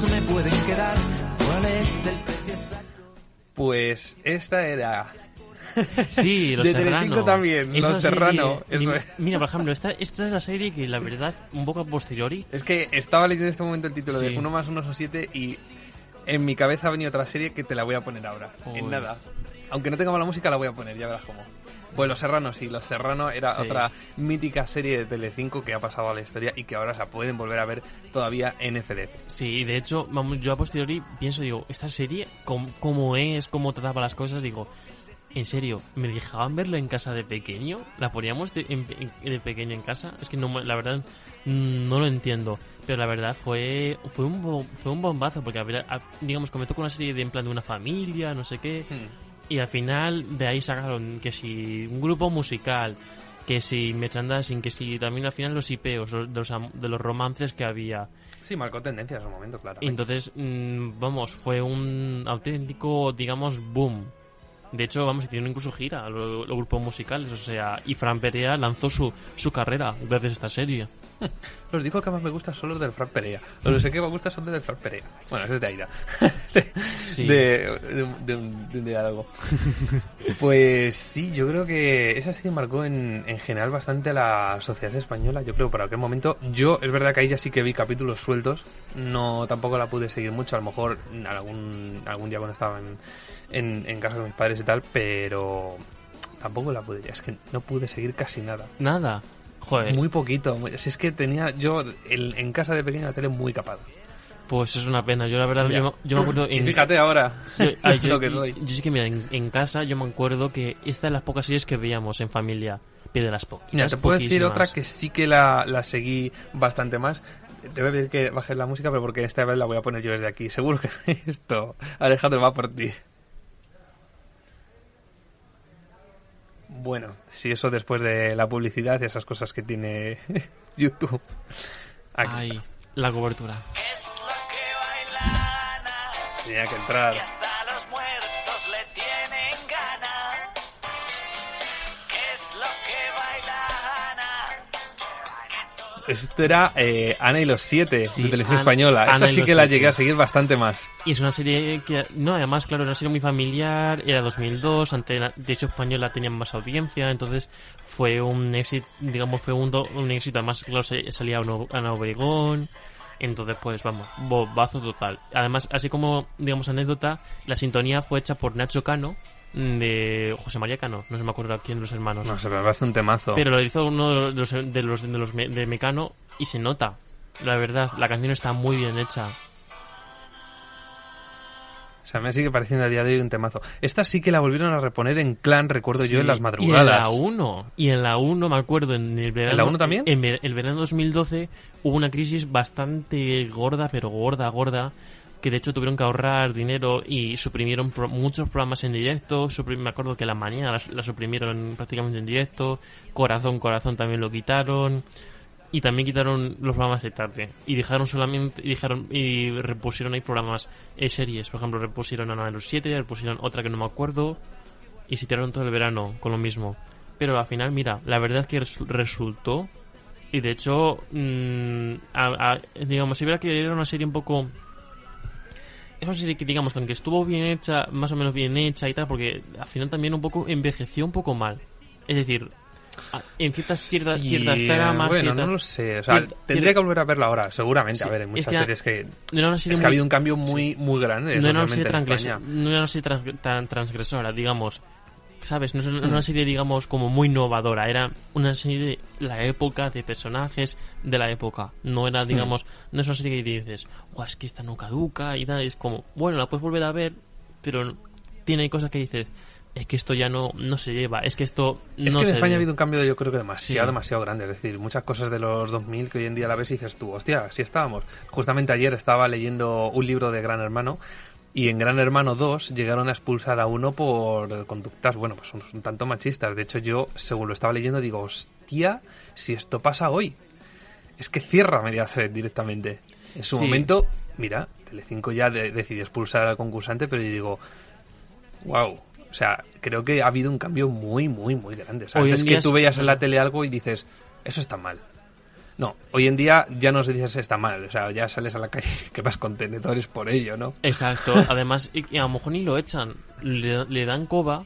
¿Cuántos me pueden quedar? ¿Cuál es el precio exacto? Pues esta era... Sí, Los de Serrano. También, Esa Los serie- Serrano. eso mi- es. Mira, por ejemplo, esta, esta es la serie que la verdad, un poco a posteriori, Es que estaba leyendo en este momento el título Sí. de uno más uno son siete y en mi cabeza ha venido otra serie que te la voy a poner ahora. Uy. En nada. Aunque no tenga mala música, la voy a poner, ya verás cómo. Pues Los Serranos, sí, Los Serranos era Sí. otra mítica serie de Telecinco que ha pasado a la historia y que ahora se pueden volver a ver todavía en FDF. Sí, de hecho, vamos, yo a posteriori pienso, digo, esta serie, com- cómo es, cómo trataba las cosas, digo, En serio, ¿me dejaban verlo en casa de pequeño? ¿La poníamos de, en- de pequeño en casa? Es que no, la verdad mm, no lo entiendo. Pero la verdad fue fue un, fue un bombazo porque, a- digamos, comenzó con una serie de en plan de una familia, no sé qué. Hmm. Y al final de ahí sacaron que si un grupo musical, que si merchandising, que si también al final los IPEOs, los- de, los, de los romances que había. Sí, marcó tendencia en su momento, claro. Entonces, mm, vamos, fue un auténtico, digamos, boom. De hecho, vamos, hicieron incluso gira lo- los, grupos musicales, o sea, y Fran Perea lanzó su, su carrera gracias a esta serie. Los discos que más me gustan son los del Fran Perea. Los que sé que me gustan son del Fran Perea. Bueno, ese es de Aida. Sí. de, de, un- de un, de un diálogo. Pues sí, yo creo que esa serie marcó en, en general bastante a la sociedad española. Yo creo por aquel momento. Yo, es verdad que ahí ya sí que vi capítulos sueltos. No, tampoco la pude seguir mucho. A lo mejor algún, algún día cuando estaba en, en, en casa con mis padres y tal. Pero tampoco la pude. Es que no pude seguir casi nada. Nada. Joder. Muy poquito. Si es que tenía yo el- en casa de pequeño la tele muy capada. Pues es una pena. Yo la verdad, yo, me- yo me acuerdo... En, fíjate ahora Sí, ah, yo, lo que soy. Yo sí que, mira, en, en casa yo me acuerdo que esta es las pocas series que veíamos en familia. De las poquitas, Mira, te puedo decir otra que sí que la, la seguí bastante más. Te voy a pedir que bajes la música, pero porque esta vez la voy a poner yo desde aquí. Seguro que esto, Alejandro, va por ti. Bueno, si eso después de la publicidad y esas cosas que tiene YouTube. Aquí Ay, está. la cobertura. Tenía que entrar. Esto era eh, Ana y los siete Sí, de televisión española. Esta sí que la siete. llegué a seguir bastante más. Y es una serie que, no, además, claro, era una serie muy familiar, era 2002, ante la televisión española tenían más audiencia, entonces fue un éxito, digamos, fue un, do- un éxito, además, claro, se- salía Ana Obregón, entonces, pues, vamos, bobazo total. Además, así como, digamos, anécdota, la sintonía fue hecha por Nacho Cano, de José María Cano, no se me acuerdo quién de los hermanos. No, se me hace un temazo. Pero lo hizo uno de los, de los, de los de Mecano y se nota. La verdad, la canción está muy bien hecha. O sea, me sigue pareciendo a día de hoy un temazo. Esta sí que la volvieron a reponer en clan, recuerdo yo, Sí, en las Y en madrugadas. la 1. Y en la 1, me acuerdo, en el verano. ¿En la 1 también? En el verano 2012 hubo una crisis bastante gorda, pero gorda, gorda. Que de hecho tuvieron que ahorrar dinero y suprimieron pro- muchos programas en directo. Me acuerdo que la mañana la, suprimieron prácticamente en directo. Corazón, corazón también lo quitaron. Y también quitaron los programas de tarde. Y dejaron solamente. Y, dejaron, y repusieron ahí programas, eh, series. Por ejemplo, repusieron Ana de los 7, repusieron otra que no me acuerdo. Y se tiraron todo el verano con lo mismo. Pero al final, mira, la verdad es que resu- resultó. Y de hecho, mm, a- digamos, si hubiera que era una serie un poco. Es una serie que, digamos, que aunque estuvo bien hecha, más o menos bien hecha y tal, porque al final también un poco envejeció un poco mal. Es decir, en ciertas, ciertas, Sí, ciertas tramas. bueno, ciertas- no lo sé. O sea, cier- tendría cier- que volver a verla ahora, seguramente. Sí, a ver, es muchas que series que... no era serie es que muy- ha habido un cambio muy, muy grande no era una serie, en no era una serie tan transgresora, digamos. ¿Sabes? No es una, Hmm. serie, digamos, como muy innovadora. Era una serie de la época, de personajes de la época. No Hmm. era, digamos, no es una serie que dices, "Guau, es que esta no caduca y tal. Es como, bueno, la puedes volver a ver, pero tiene cosas que dices, es que esto ya no, no se lleva, es que esto Es no que en se España ve". ha habido un cambio, yo creo que demasiado, Sí. demasiado grande. Es decir, muchas cosas de los 2000 que hoy en día la ves y dices tú, hostia, así estábamos. Justamente ayer estaba leyendo un libro de Gran Hermano y en Gran Hermano 2 llegaron a expulsar a uno por conductas, bueno, pues un, un tanto machistas. De hecho, yo, según lo estaba leyendo, digo, hostia, si esto pasa hoy. Es que cierra Mediaset directamente. En su Sí. momento, mira, Telecinco ya de- decidió expulsar al concursante, pero yo digo, wow. O sea, creo que ha habido un cambio muy, muy, muy grande. O sea, antes que tú veías en la tele algo y dices, eso está mal. No, hoy en día ya no se dices está mal. O sea, ya sales a la calle que vas con tenedores por ello, ¿no? Exacto, además, y, y a lo mejor ni lo echan, le, le dan coba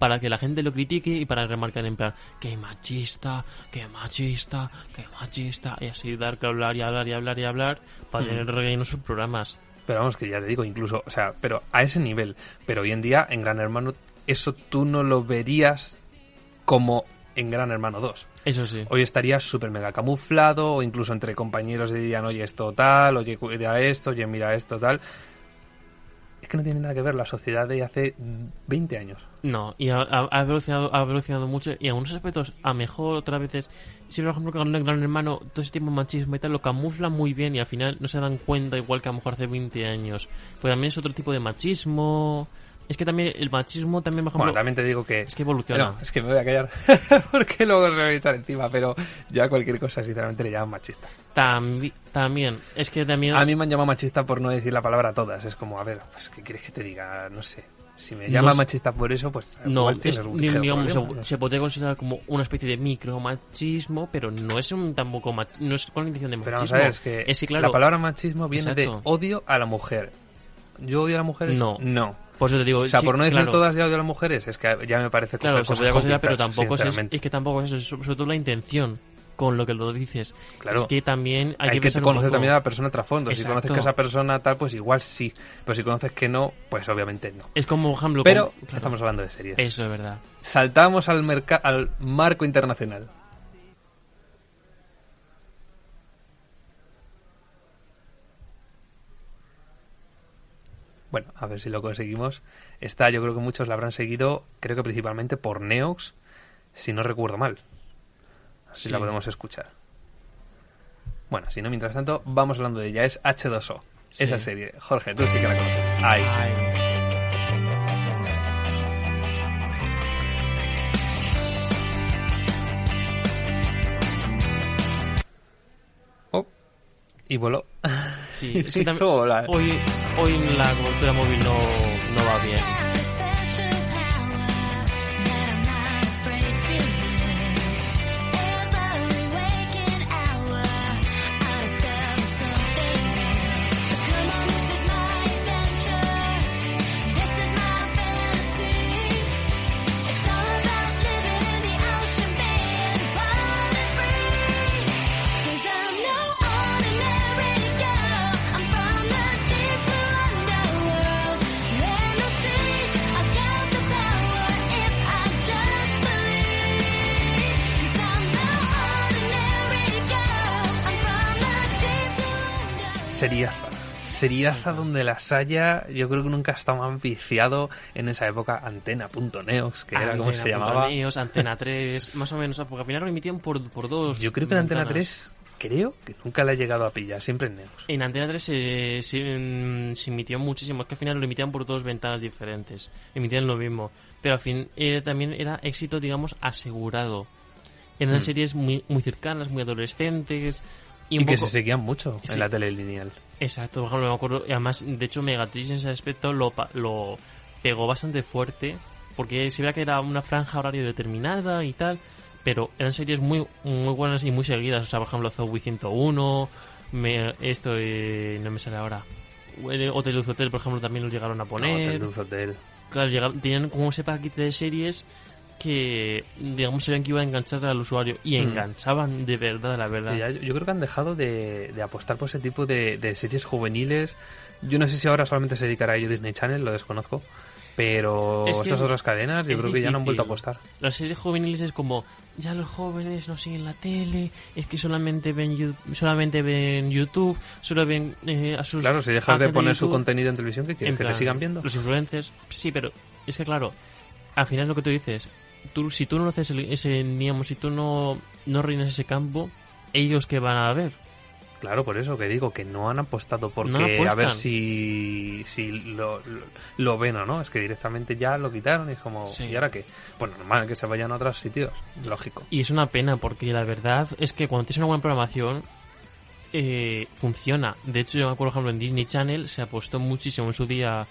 para que la gente lo critique y para remarcar en plan, que machista, que machista, que machista, y así dar que hablar y hablar y hablar y hablar para Mm. tener relleno sus programas. Pero vamos, que ya te digo, incluso, o sea, pero a ese nivel. Pero hoy en día, en Gran Hermano, eso tú no lo verías como en Gran Hermano 2. Eso sí. Hoy estaría súper mega camuflado, o incluso entre compañeros dirían, oye, esto tal, oye, cuida esto, oye, mira esto tal. es que no tiene nada que ver la sociedad de hace 20 años. No, y ha, evolucionado, ha evolucionado mucho y en algunos aspectos a mejor, otras veces, si por ejemplo con el gran hermano, todo ese tipo de machismo y tal, lo camufla muy bien y al final no se dan cuenta igual que a lo mejor hace 20 años. Pues también es otro tipo de machismo. Es que también el machismo también, por ejemplo, Bueno, también te digo que... es que evoluciona. No, es que me voy a callar porque luego se me va a echar encima, pero ya cualquier cosa sinceramente le llaman machista. Tambi- también, es que también... A mí me han llamado machista por no decir la palabra todas. Es como, a ver, pues, ¿qué quieres que te diga? No sé. Si me No sé. machista por eso, pues No, es, digamos, problema, se, se podría considerar como una especie de micromachismo, pero no es un tampoco mach- no es con la intención de Pero machismo. vamos a ver, es que, claro, la palabra machismo viene Exacto. de odio a la mujer. ¿Yo odio a las mujeres? No. No. Por eso te digo, O sea, sí, por no decir claro. todas ya a las mujeres, es que ya me parece Claro, se cosas podría con considerar, pero tampoco es, es que tampoco es eso, es sobre todo la intención con lo que lo dices. Claro. Es que también hay, Hay, que, un conocer también a la persona trasfondo. Si conoces que esa persona tal, pues igual sí. Pero si conoces que no, pues obviamente no. Es como, por ejemplo... Pero como- claro. estamos hablando de series. Eso es verdad. Saltamos al, al marco internacional. Bueno, a ver si lo conseguimos. Esta yo creo que muchos la habrán seguido, creo que principalmente por Neox, si no recuerdo mal. Así Sí. la podemos escuchar. Bueno, si no, mientras tanto, vamos hablando de ella. Es H2O. Sí. Esa serie. Jorge, tú sí que la conoces. Ahí. Oh, y voló. Sí, es que también- volar. hoy, hoy la cobertura móvil no, Seriaza. Seriaza donde las haya, yo creo que nunca ha estado más viciado en esa época Antena.neox, que era como se llamaba. Puntoneos, Antena 3, más o menos, porque al final lo emitían por, por dos. Yo creo que en Antena ventanas. 3, creo que nunca la he llegado a pillar, siempre en Neox. En Antena 3 se, se, mm, se emitió muchísimo, es que al final lo emitían por dos ventanas diferentes, emitían lo mismo, pero al fin eh, también era éxito, digamos, asegurado. Eran Hmm. series muy, muy cercanas, muy adolescentes. Y, Y, que poco- se seguían mucho Sí. en la tele lineal. Exacto, por ejemplo, me acuerdo, y además, de hecho, Megatriz en ese aspecto lo, lo pegó bastante fuerte, porque se veía que era una franja horaria determinada y tal, pero eran series muy muy buenas y muy seguidas, o sea, por ejemplo, Zoe 101, me, esto eh, no me sale ahora, Hotel Luz Hotel, por ejemplo, también lo llegaron a poner. Hotel Luz Hotel. Claro, llegaron- tenían como ese paquete de series que, digamos, sabían que iba a enganchar al usuario, y Mm. enganchaban de verdad, la verdad. Sí, ya- yo, yo creo que han dejado de, de apostar por ese tipo de, de series juveniles. Yo no sé si ahora solamente se dedicará a ello Disney Channel, lo desconozco. Pero Es estas otras cadenas yo creo que ya no han vuelto a difícil. apostar. Las series juveniles es como, ya los jóvenes no siguen la tele, es que solamente ven, solamente ven YouTube, solo ven eh, a sus... Claro, si dejas de poner su YouTube. contenido en televisión, ¿qué quieres? En ¿Que te plan, sigan viendo? Los influencers, sí, pero es que claro, al final lo que tú dices, tú, si tú no haces el- ese, digamos, si tú no, no reinas ese campo, ellos que van a ver. Claro, por eso que digo que no han apostado porque No a ver si, si lo, lo, lo ven o no. Es que directamente ya lo quitaron y es como, Sí. ¿y ahora qué? Bueno, normal que se vayan a otros sitios, lógico. Y es una pena porque la verdad es que cuando tienes una buena programación eh, funciona. De hecho, yo me acuerdo, por ejemplo, en Disney Channel se apostó muchísimo en su día.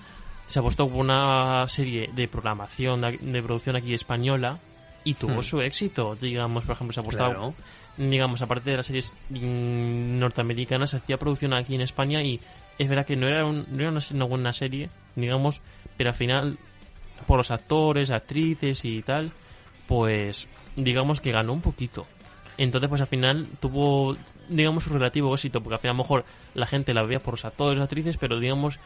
Se apostó por una serie de programación, de, de producción aquí española y tuvo Hmm. su éxito. Digamos, por ejemplo, se apostaba, Claro. digamos, aparte de las series mm, norteamericanas, se hacía producción aquí en España y es verdad que no era, un- no era una, una buena serie, digamos, pero al final, por los actores, actrices y tal, pues digamos que ganó un poquito. Entonces, pues al final tuvo, digamos, su relativo éxito, porque al final a lo mejor la gente la veía por los actores, actrices, pero digamos,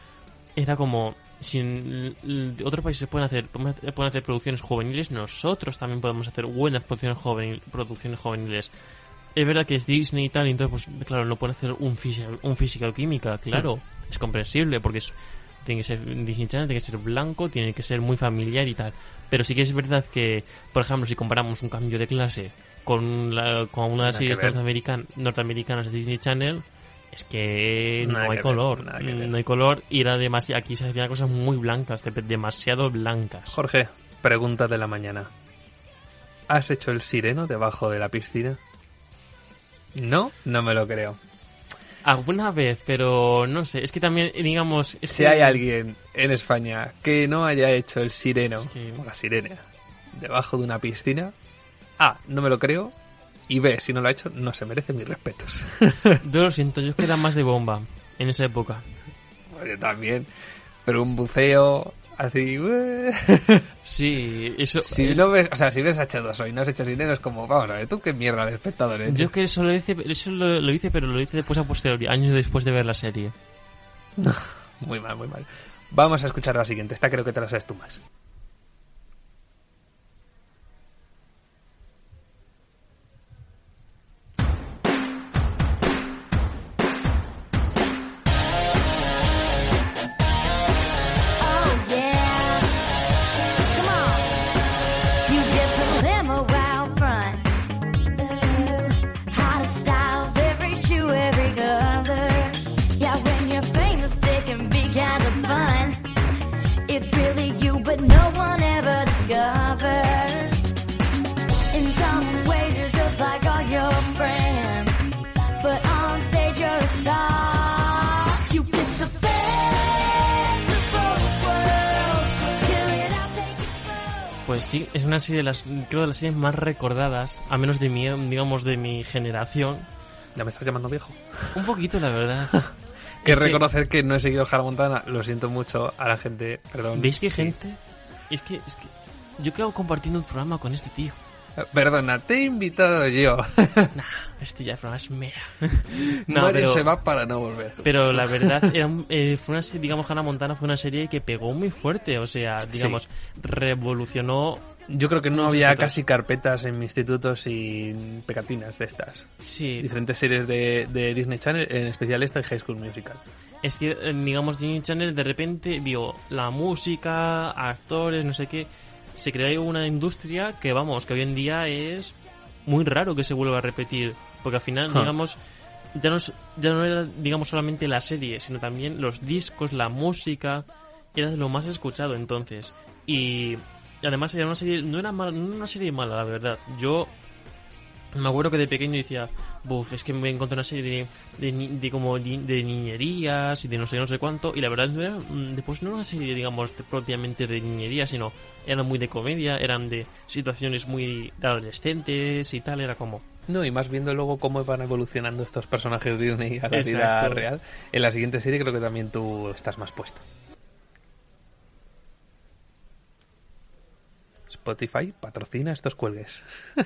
era como, si en otros países pueden hacer, pueden hacer- producciones juveniles, nosotros también podemos hacer buenas producciones, juvenil- producciones juveniles. Es verdad que es Disney y tal, y entonces, pues claro, no pueden hacer un, físico, un física o química, claro, es comprensible, porque es tiene que ser Disney Channel, tiene que ser blanco, tiene que ser muy familiar y tal. Pero sí que es verdad que, por ejemplo, si comparamos un cambio de clase con, la, con una de las series norteamericanas de Disney Channel, es que Nada no hay ver, color. ver. No hay color y era demasiado, aquí se hacían cosas muy blancas, de- demasiado blancas. Jorge, pregunta de la mañana. ¿Has hecho el sireno debajo de la piscina? No, no me lo creo. Alguna vez, pero no sé, es que también, digamos... es Si que- hay alguien en España que no haya hecho el sireno que- o la sirena debajo de una piscina, A, no me lo creo, y B, si no lo ha hecho, no se merece mis respetos. Yo lo siento, yo era más de bomba en esa época. Pues yo también, pero un buceo así... Sí, eso... Si es- no ves, o sea, si ves H2O y no has hecho sireno es como, vamos a ver, tú qué mierda de espectador eres. Yo es que eso lo hice, eso lo, lo hice, pero lo hice después a posteriori, años después de ver la serie. Muy mal, muy mal. Vamos a escuchar la siguiente. Esta creo que te la sabes tú más. It's really you, but no one ever discovers. In some ways, you're just like all your friends, but on stage, you're a star. You get the best of both worlds. Kill it, I'll take it slow. Pues sí, es una serie de las, creo de las series más recordadas, a menos de mi, digamos, de mi generación. Ya me estás llamando viejo. Un poquito, la verdad. Que Es reconocer que no he seguido Hannah Montana, lo siento mucho a la gente, perdón. ¿Veis que Sí. gente? Es que, es que yo quedo compartiendo el programa con este tío. Eh, Perdona, te he invitado yo. Nah, este ya programa es mea. Mario se va para no volver. Pero la verdad, era, un- eh, fue una digamos, Hannah Montana fue una serie que pegó muy fuerte. O sea, digamos, revolucionó. Yo creo que no había casi carpetas en mi instituto sin pegatinas de estas. Sí. Diferentes series de, de Disney Channel, en especial esta y High School Musical. Es que, eh, digamos, Disney Channel de repente vio la música, actores, no sé qué. Se creó una industria que, vamos, que hoy en día es muy raro que se vuelva a repetir. Porque al final, Huh. digamos, ya no, es- ya no era, digamos, solamente la serie, sino también los discos, la música. Era de lo más escuchado entonces. Y además era una serie, no era, mal- no una serie mala, la verdad. Yo me acuerdo que de pequeño decía, buf, es que me encontré una serie de, de, de como de niñerías y de no sé no sé cuánto, y la verdad no era, mm, después no era una serie, digamos, de- propiamente de niñerías, sino eran muy de comedia, eran de situaciones muy de adolescentes y tal, era como... No, y más viendo luego cómo van evolucionando estos personajes Disney a la vida real. En la siguiente serie creo que también tú estás más puesto. Spotify patrocina estos cuelgues.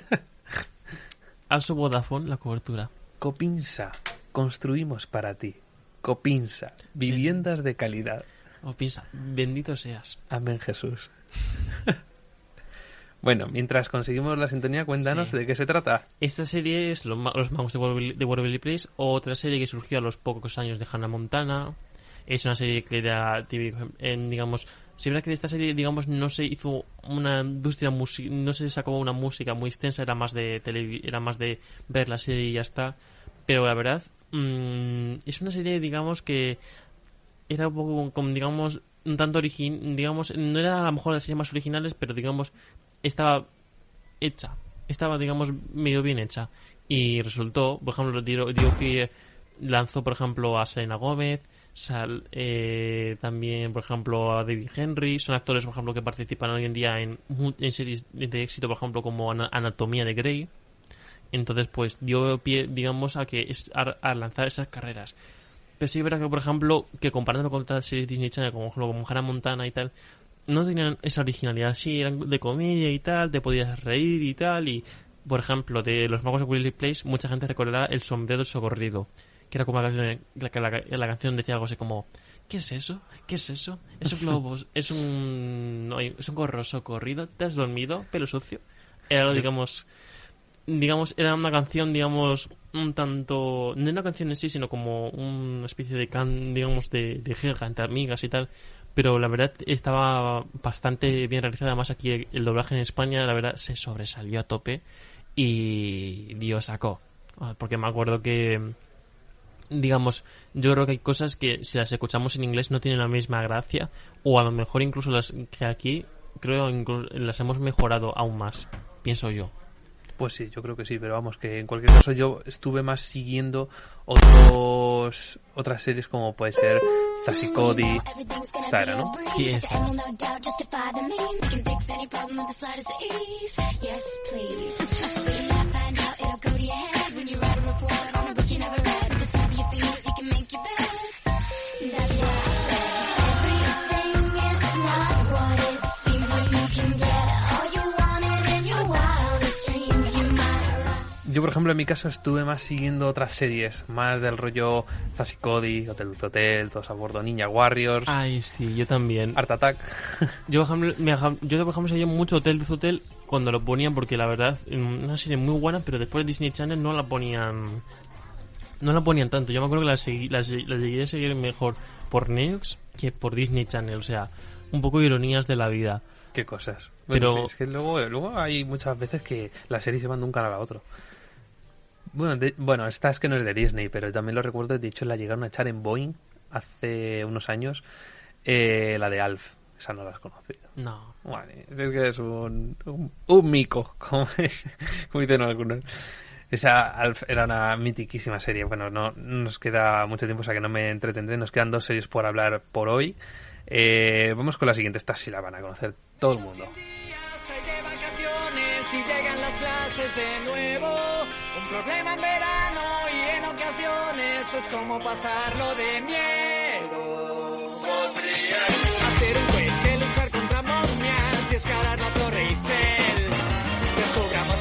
Also Vodafone, la cobertura. Copinsa, construimos para ti. Copinsa, viviendas de calidad. O piensa, bendito seas. Amén Jesús. bueno, mientras conseguimos la sintonía, cuéntanos Sí. de qué se trata. Esta serie es Los, Los Magos de Waverly, Place, otra serie que surgió a los pocos años de Hannah Montana. Es una serie que era, digamos, si verdad que de esta serie, digamos, no se hizo una industria musical, no se sacó una música muy extensa, era más de televi- era más de ver la serie y ya está. Pero la verdad, mm, es una serie, digamos, que era un poco, como, digamos, un tanto origin, digamos, no era a lo mejor las series más originales, pero digamos, estaba hecha. Estaba, digamos, medio bien hecha. Y resultó, por ejemplo, dio, dio que lanzó, por ejemplo, a Selena Gómez, sal- eh, también, por ejemplo, a David Henry. Son actores, por ejemplo, que participan hoy en día en, en series de éxito, por ejemplo, como Ana- Anatomía de Grey. Entonces, pues dio pie, digamos, a que es- a, lanzar esas carreras. Pero sí es verdad que, por ejemplo, que comparando con otras series Disney Channel, como, como Hannah Montana y tal, no tenían esa originalidad. Sí, eran de comedia y tal, te podías reír y tal. Y, por ejemplo, de Los Magos de Willy Place, mucha gente recordará El Sombrero Socorrido. Que era como la canción, la, que la, la canción decía algo así como: ¿Qué es eso? ¿Qué es eso? Es un globo, es un. no, es un gorro socorrido. ¿Te has dormido? Pelo sucio. Era, digamos. digamos, era una canción, digamos, un tanto, no una canción en sí, sino como una especie de can, digamos, de, de jerga entre amigas y tal. Pero la verdad estaba bastante bien realizada. Además, aquí el, el doblaje en España, la verdad, se sobresalió a tope y Dios sacó. Ah, Porque me acuerdo que, digamos, yo creo que hay cosas que si las escuchamos en inglés no tienen la misma gracia, o a lo mejor incluso las que aquí creo las hemos mejorado aún más, pienso yo. Pues sí, yo creo que sí, pero vamos, que en cualquier caso yo estuve más siguiendo otros otras series como puede ser Tassie Cody. Esta era, ¿no? Sí, esta es. Yo, por ejemplo, en mi caso estuve más siguiendo otras series, más del rollo Tassie Cody, Hotel Hotel, Todos a Bordo, Ninja Warriors, Ay, sí, yo también. Art Attack. Yo, por ejemplo, me yo, por ejemplo, seguía mucho Hotel Hotel cuando lo ponían, porque la verdad, mm, una serie muy buena, pero después de Disney Channel no la ponían. No la ponían tanto. Yo me acuerdo que la, segui- la, la llegué a seguir mejor por Neox que por Disney Channel. O sea, un poco ironías de la vida. Qué cosas. Pero- Bueno, sí, es que luego, luego hay muchas veces que las series se van de un canal a otro. Bueno, de- bueno, esta es que no es de Disney, pero también lo recuerdo, de hecho la llegaron a echar en Boeing hace unos años, eh, la de Alf. Esa no la has conocido. No. Vale, es que es un, un, un mico, como, como dicen algunos. Esa Alf era una mitiquísima serie. Bueno, no no nos queda mucho tiempo, o sea que no me entretendré. Nos quedan dos series por hablar por hoy. Eh, vamos con la siguiente. Esta sí la van a conocer todo el mundo.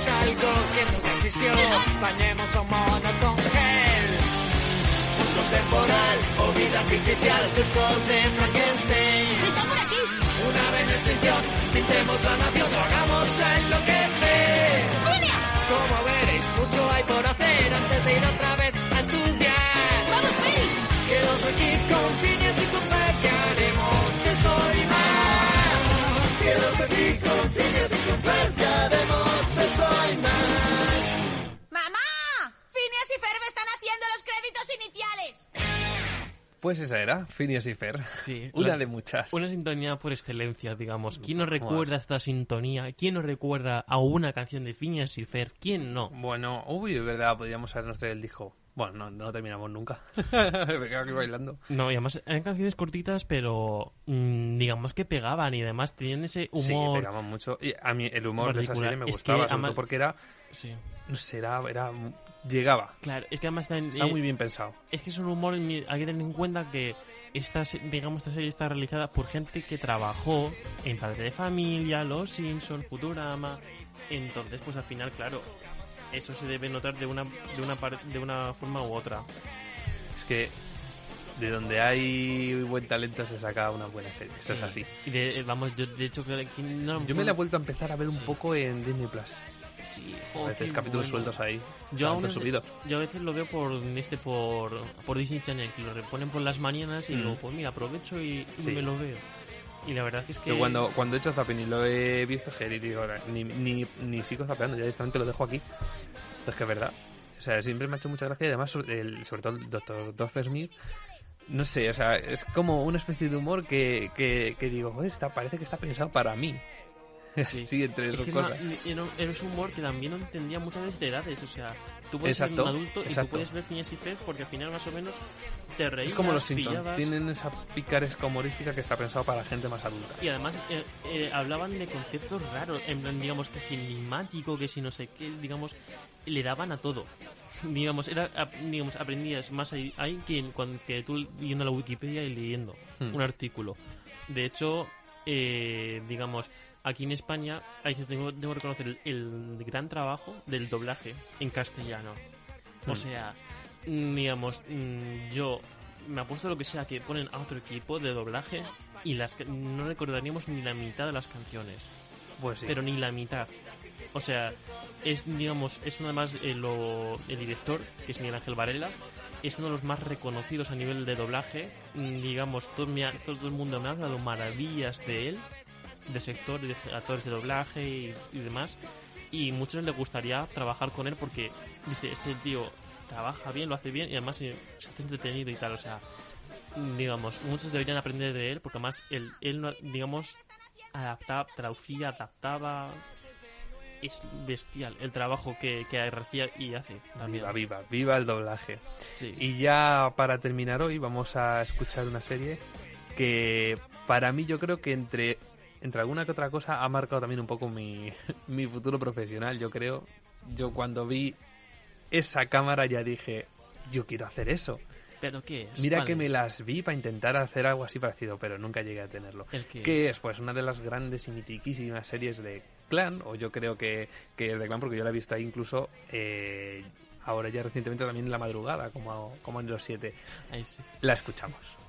Descubramos algo que nunca existió, bañemos a un mono con gel. Uso temporal o vida artificial, sesos de Frankenstein. ¡Está por aquí! Una en extinción, pintemos la nación, Pues esa era, Phineas y Fer. Sí. Una la- de muchas. Una sintonía por excelencia, digamos. ¿Quién nos Joder. recuerda esta sintonía? ¿Quién nos recuerda a una canción de Phineas y Fer? ¿Quién no? Bueno, uy, es verdad, podríamos habernos traído el disco. Bueno, no, no terminamos nunca. Me quedo aquí bailando. No, y además eran canciones cortitas, pero mm, digamos que pegaban y además tenían ese Sí, humor. pegaban mucho. Y a mí el humor de esa serie me Es que gustaba, sobre además- todo porque era, Sí. no sé, era, era- llegaba. Claro, es que además Está eh, muy bien pensado. Es que es un humor, en hay que tener en cuenta que esta, digamos, esta serie está realizada por gente que trabajó en Padre de Familia, Los Simpsons, Futurama. Entonces, pues al final, claro, eso se debe notar de una, de una, par- de una forma u otra. Es que de donde hay buen talento se saca una buena serie. Eso es Sí. así. Y de, eh, vamos, yo de hecho creo que no- Yo me la he vuelto a empezar a ver un poco en Disney Plus. Sí, A joder, veces capítulos bueno. sueltos ahí. Yo aún Tanto es- subido. yo a veces lo veo por este por, por Disney Channel, que lo reponen por las mañanas y Mm. digo, pues mira, aprovecho y, y Sí. me lo veo. Y la verdad es que... Yo cuando, cuando he hecho zapping y lo he visto, que digo, ni, ni, ni sigo zapeando, ya directamente lo dejo aquí. Es que es verdad. O sea, siempre me ha hecho mucha gracia y además, sobre, el- sobre todo el Dr. Doffermir, no sé, o sea, es como una especie de humor que, que, que digo, "Joder, está, parece que está pensado para mí. Sí, entre Es dos cosas. era, era un humor que también no entendía muchas veces de edades, o sea, tú puedes Exacto, ser un adulto y tú exacto. puedes ver Phineas y Ferb porque al final más o menos te reías, Es como los Simpsons, tienen esa picaresca humorística que está pensado para gente más adulta. y además eh, eh, hablaban de conceptos raros, en plan, digamos que si enigmático, que si no sé qué, digamos, le daban a todo. Digamos, era, digamos, aprendías más ahí, ahí que, cuando, que tú yendo a la Wikipedia y leyendo Hmm. un artículo. De hecho, eh, digamos, aquí en España hay que tengo, tengo que reconocer el, el gran trabajo del doblaje en castellano. O Hmm. sea, digamos, mm, yo me apuesto a lo que sea que ponen a otro equipo de doblaje y las no recordaríamos ni la mitad de las canciones. Pues sí. Pero ni la mitad. O sea, es, digamos, es uno más el director, que es Miguel Ángel Varela, es uno de los más reconocidos a nivel de doblaje. Mm, Digamos, todo, me ha- todo el mundo me ha hablado maravillas de él, de sector, de actores de doblaje y, y demás. Y muchos les gustaría trabajar con él porque dice, este tío trabaja bien, lo hace bien y además se, se hace entretenido y tal. O sea, digamos, muchos deberían aprender de él porque además él, él digamos, adaptaba, traducía, adaptaba. Es bestial el trabajo que, que hacía y hace también. Viva, viva, viva el doblaje. Sí. Y ya para terminar hoy vamos a escuchar una serie que para mí yo creo que entre, entre alguna que otra cosa ha marcado también un poco mi, mi futuro profesional, yo creo. Yo cuando vi esa cámara ya dije, yo quiero hacer eso. ¿Pero qué es? Mira ¿Cuál que me las vi para intentar hacer algo así parecido, pero nunca llegué a tenerlo. ¿El qué? ¿Qué es? Pues una de las grandes y mitiquísimas series de Clan, o yo creo que, que es de Clan porque yo la he visto ahí incluso eh, ahora ya recientemente también en la madrugada, como, como en los 7. Ahí sí. La escuchamos.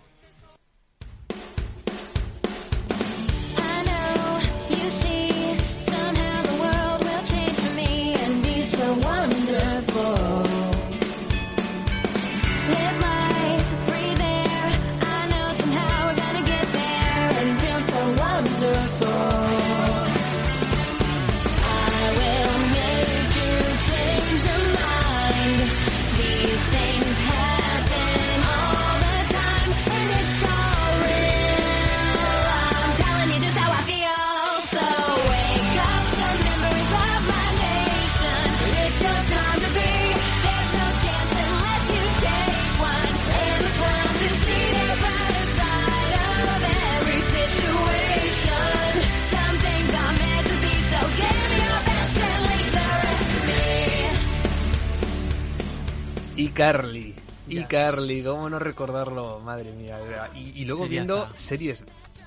Carly, ¿cómo no recordarlo? Madre mía. Y, y luego viendo series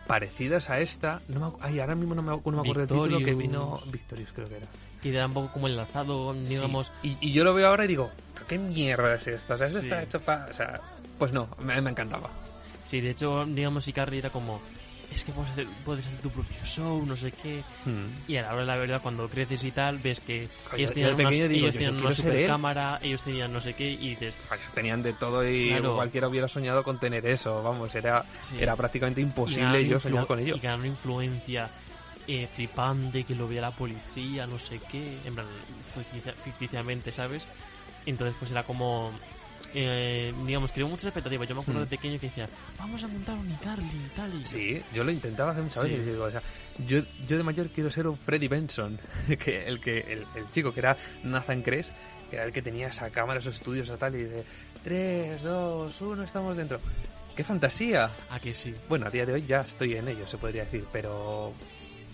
parecidas a esta. No me, ay, ahora mismo no me, no me acuerdo del título que vino. Victorious, creo que era. Que era un poco como enlazado, digamos. Sí. Y, y yo lo veo ahora y digo, ¿pero ¿qué mierda es esto? O sea, eso Sí. está hecho para. O sea, pues no, me, me encantaba. Sí, de hecho, digamos, Icardi era como, es que puedes hacer, puedes hacer tu propio show, no sé qué. Hmm. Y ahora, la verdad, cuando creces y tal, ves que Coño, ellos yo tenían, de una, digo, ellos yo- yo tenían quiero una super él. cámara, ellos tenían no sé qué, y dices, Ellos tenían de todo y Claro. cualquiera hubiera soñado con tener eso. Vamos, era, Sí. era prácticamente imposible yo soñar con ello. Y ganaron influencia eh, flipante, que lo vea la policía, no sé qué, en plan, ficticia- ficticiamente, ¿sabes? Entonces, pues era como. Eh, digamos, creó muchas expectativas. Yo me acuerdo Hmm. de pequeño que decía, vamos a montar un Icarly y tal. Y Sí, yo lo intentaba hace muchas Sí. veces. y digo, o sea, yo, yo de mayor quiero ser un Freddy Benson, que el que el, el chico que era Nathan Kress, que era el que tenía esa cámara, esos estudios y tal, y dice, 3, 2, 1, estamos dentro. ¡Qué fantasía! Ah, que sí. Bueno, a día de hoy ya estoy en ello, se podría decir, pero...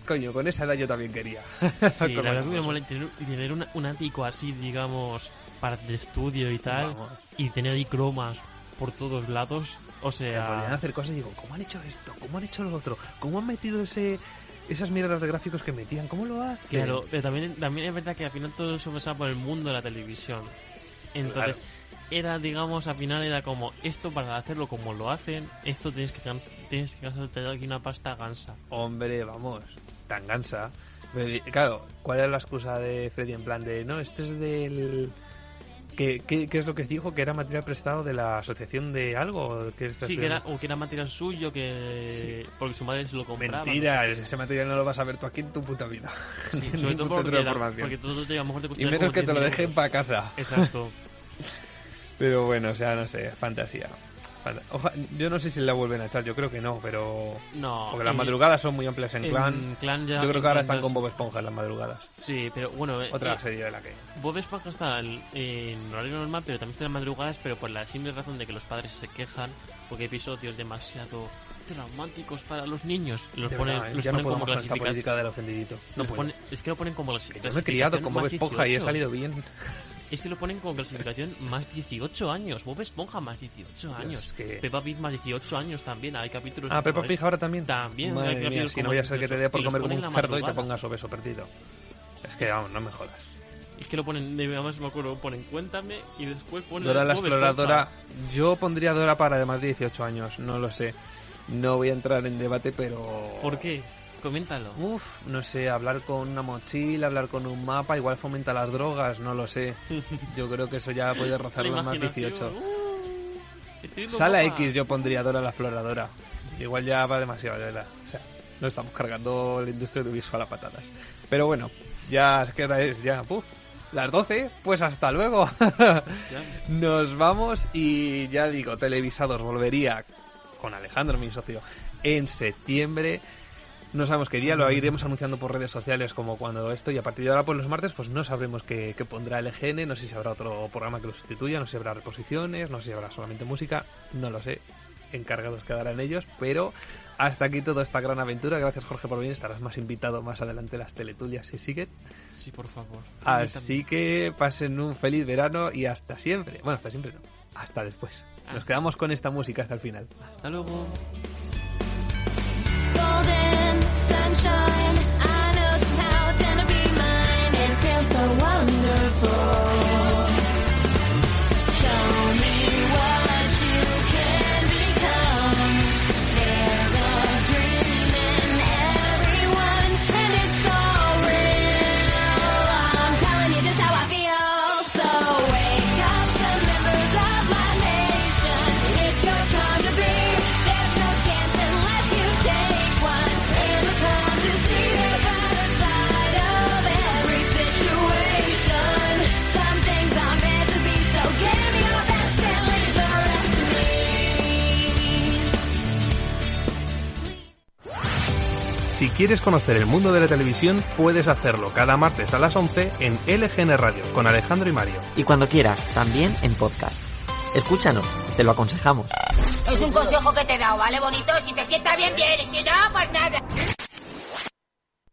Coño, con esa edad yo también quería. Sí, la verdad que me mola tener, tener una- un ático así, digamos, para de estudio y tal, Vamos. y tener ahí cromas por todos lados. O sea, hacer cosas y digo, ¿cómo han hecho esto? ¿Cómo han hecho lo otro? ¿Cómo han metido ese esas mierdas de gráficos que metían? ¿Cómo lo hacen? claro, pero también, también es verdad que al final todo eso pasaba por el mundo de la televisión. Entonces, era, digamos, al final era como, esto para hacerlo como lo hacen, esto tienes que, tienes que gastarte aquí una pasta gansa. Hombre, vamos, tan gansa. Pero, di- Claro, ¿cuál era la excusa de Freddy en plan de, no, este es del... ¿Qué, qué, qué es lo que dijo? ¿Que era material prestado de la asociación de algo? ¿Qué estás Sí, que era, o que era material suyo, que Sí. porque su madre se lo compraba. Mentira, no sé ese material no lo vas a ver tú aquí en tu puta vida. Sí, sobre todo porque, porque todo te, a lo mejor te Y menos que te 10.000 lo dejen para casa. Exacto. Pero bueno, o sea, no sé, fantasía. Oja- yo no sé si la vuelven a echar, yo creo que no, pero... No, Porque las en- madrugadas son muy amplias en, en Clan. Clan ya- yo creo que ahora están con. Bob Esponja en las madrugadas. Sí, pero bueno, eh, Otra eh, serie de la que... Bob Esponja está en, en horario normal, pero también está en madrugadas, pero por la simple razón de que los padres se quejan porque hay episodios demasiado traumáticos para los niños. Los De ponen, verdad, ¿eh? los ya ponen como clasificación. política del ofendidito. No los puedo. ponen- es que lo ponen como las Yo me he criado con Bob Esponja y he salido bien. Es que lo ponen como clasificación más 18 años. Bob Esponja más 18 años. que- Peppa Pig más 18 años también. Hay capítulos. Ah, Peppa Pig ahora también. También. hay Madre mía, si no voy a ser que te dé 18, por comer como un cerdo y te pongas obeso perdido. Es que, vamos, no me jodas. Es que lo ponen, de- además me acuerdo, ponen Cuéntame y después ponen Dora la Bob exploradora. Esponja. Yo pondría Dora para de más de 18 años, no lo sé. No voy a entrar en debate, pero. ¿Por qué? Coméntalo. Uf, no sé, hablar con una mochila, hablar con un mapa, igual fomenta las drogas, no lo sé. Yo creo que eso ya puede rozar los más imaginación. 18. Estoy viendo Sala. X yo pondría Dora la exploradora. Igual ya va demasiado de la... O sea, no estamos cargando la industria audiovisual a patadas. Pero bueno, ya ¿qué hora es ya, puf, las 12, pues hasta luego. Nos vamos y ya digo, televisados volvería con Alejandro, mi socio, en septiembre. No sabemos qué día, lo iremos anunciando por redes sociales como cuando esto y a partir de ahora pues los martes pues no sabremos qué, qué pondrá el EGN, no sé si habrá otro programa que lo sustituya, no sé si habrá reposiciones, no sé si habrá solamente música, no lo sé, encargados quedarán ellos, pero hasta aquí toda esta gran aventura, gracias Jorge por venir, estarás más invitado más adelante las teletulias si siguen. Sí, por favor. Así que pasen un feliz verano y hasta siempre. Bueno, hasta siempre no. Hasta después. Nos quedamos con esta música hasta el final. Hasta luego. Wonderful. Si quieres conocer el mundo de la televisión, puedes hacerlo cada martes a las 11 en LGN Radio con Alejandro y Mario. Y cuando quieras, también en podcast. Escúchanos, te lo aconsejamos. Es un consejo que te he dado, ¿vale, bonito? Si te sienta bien, bien. Y si no, pues nada.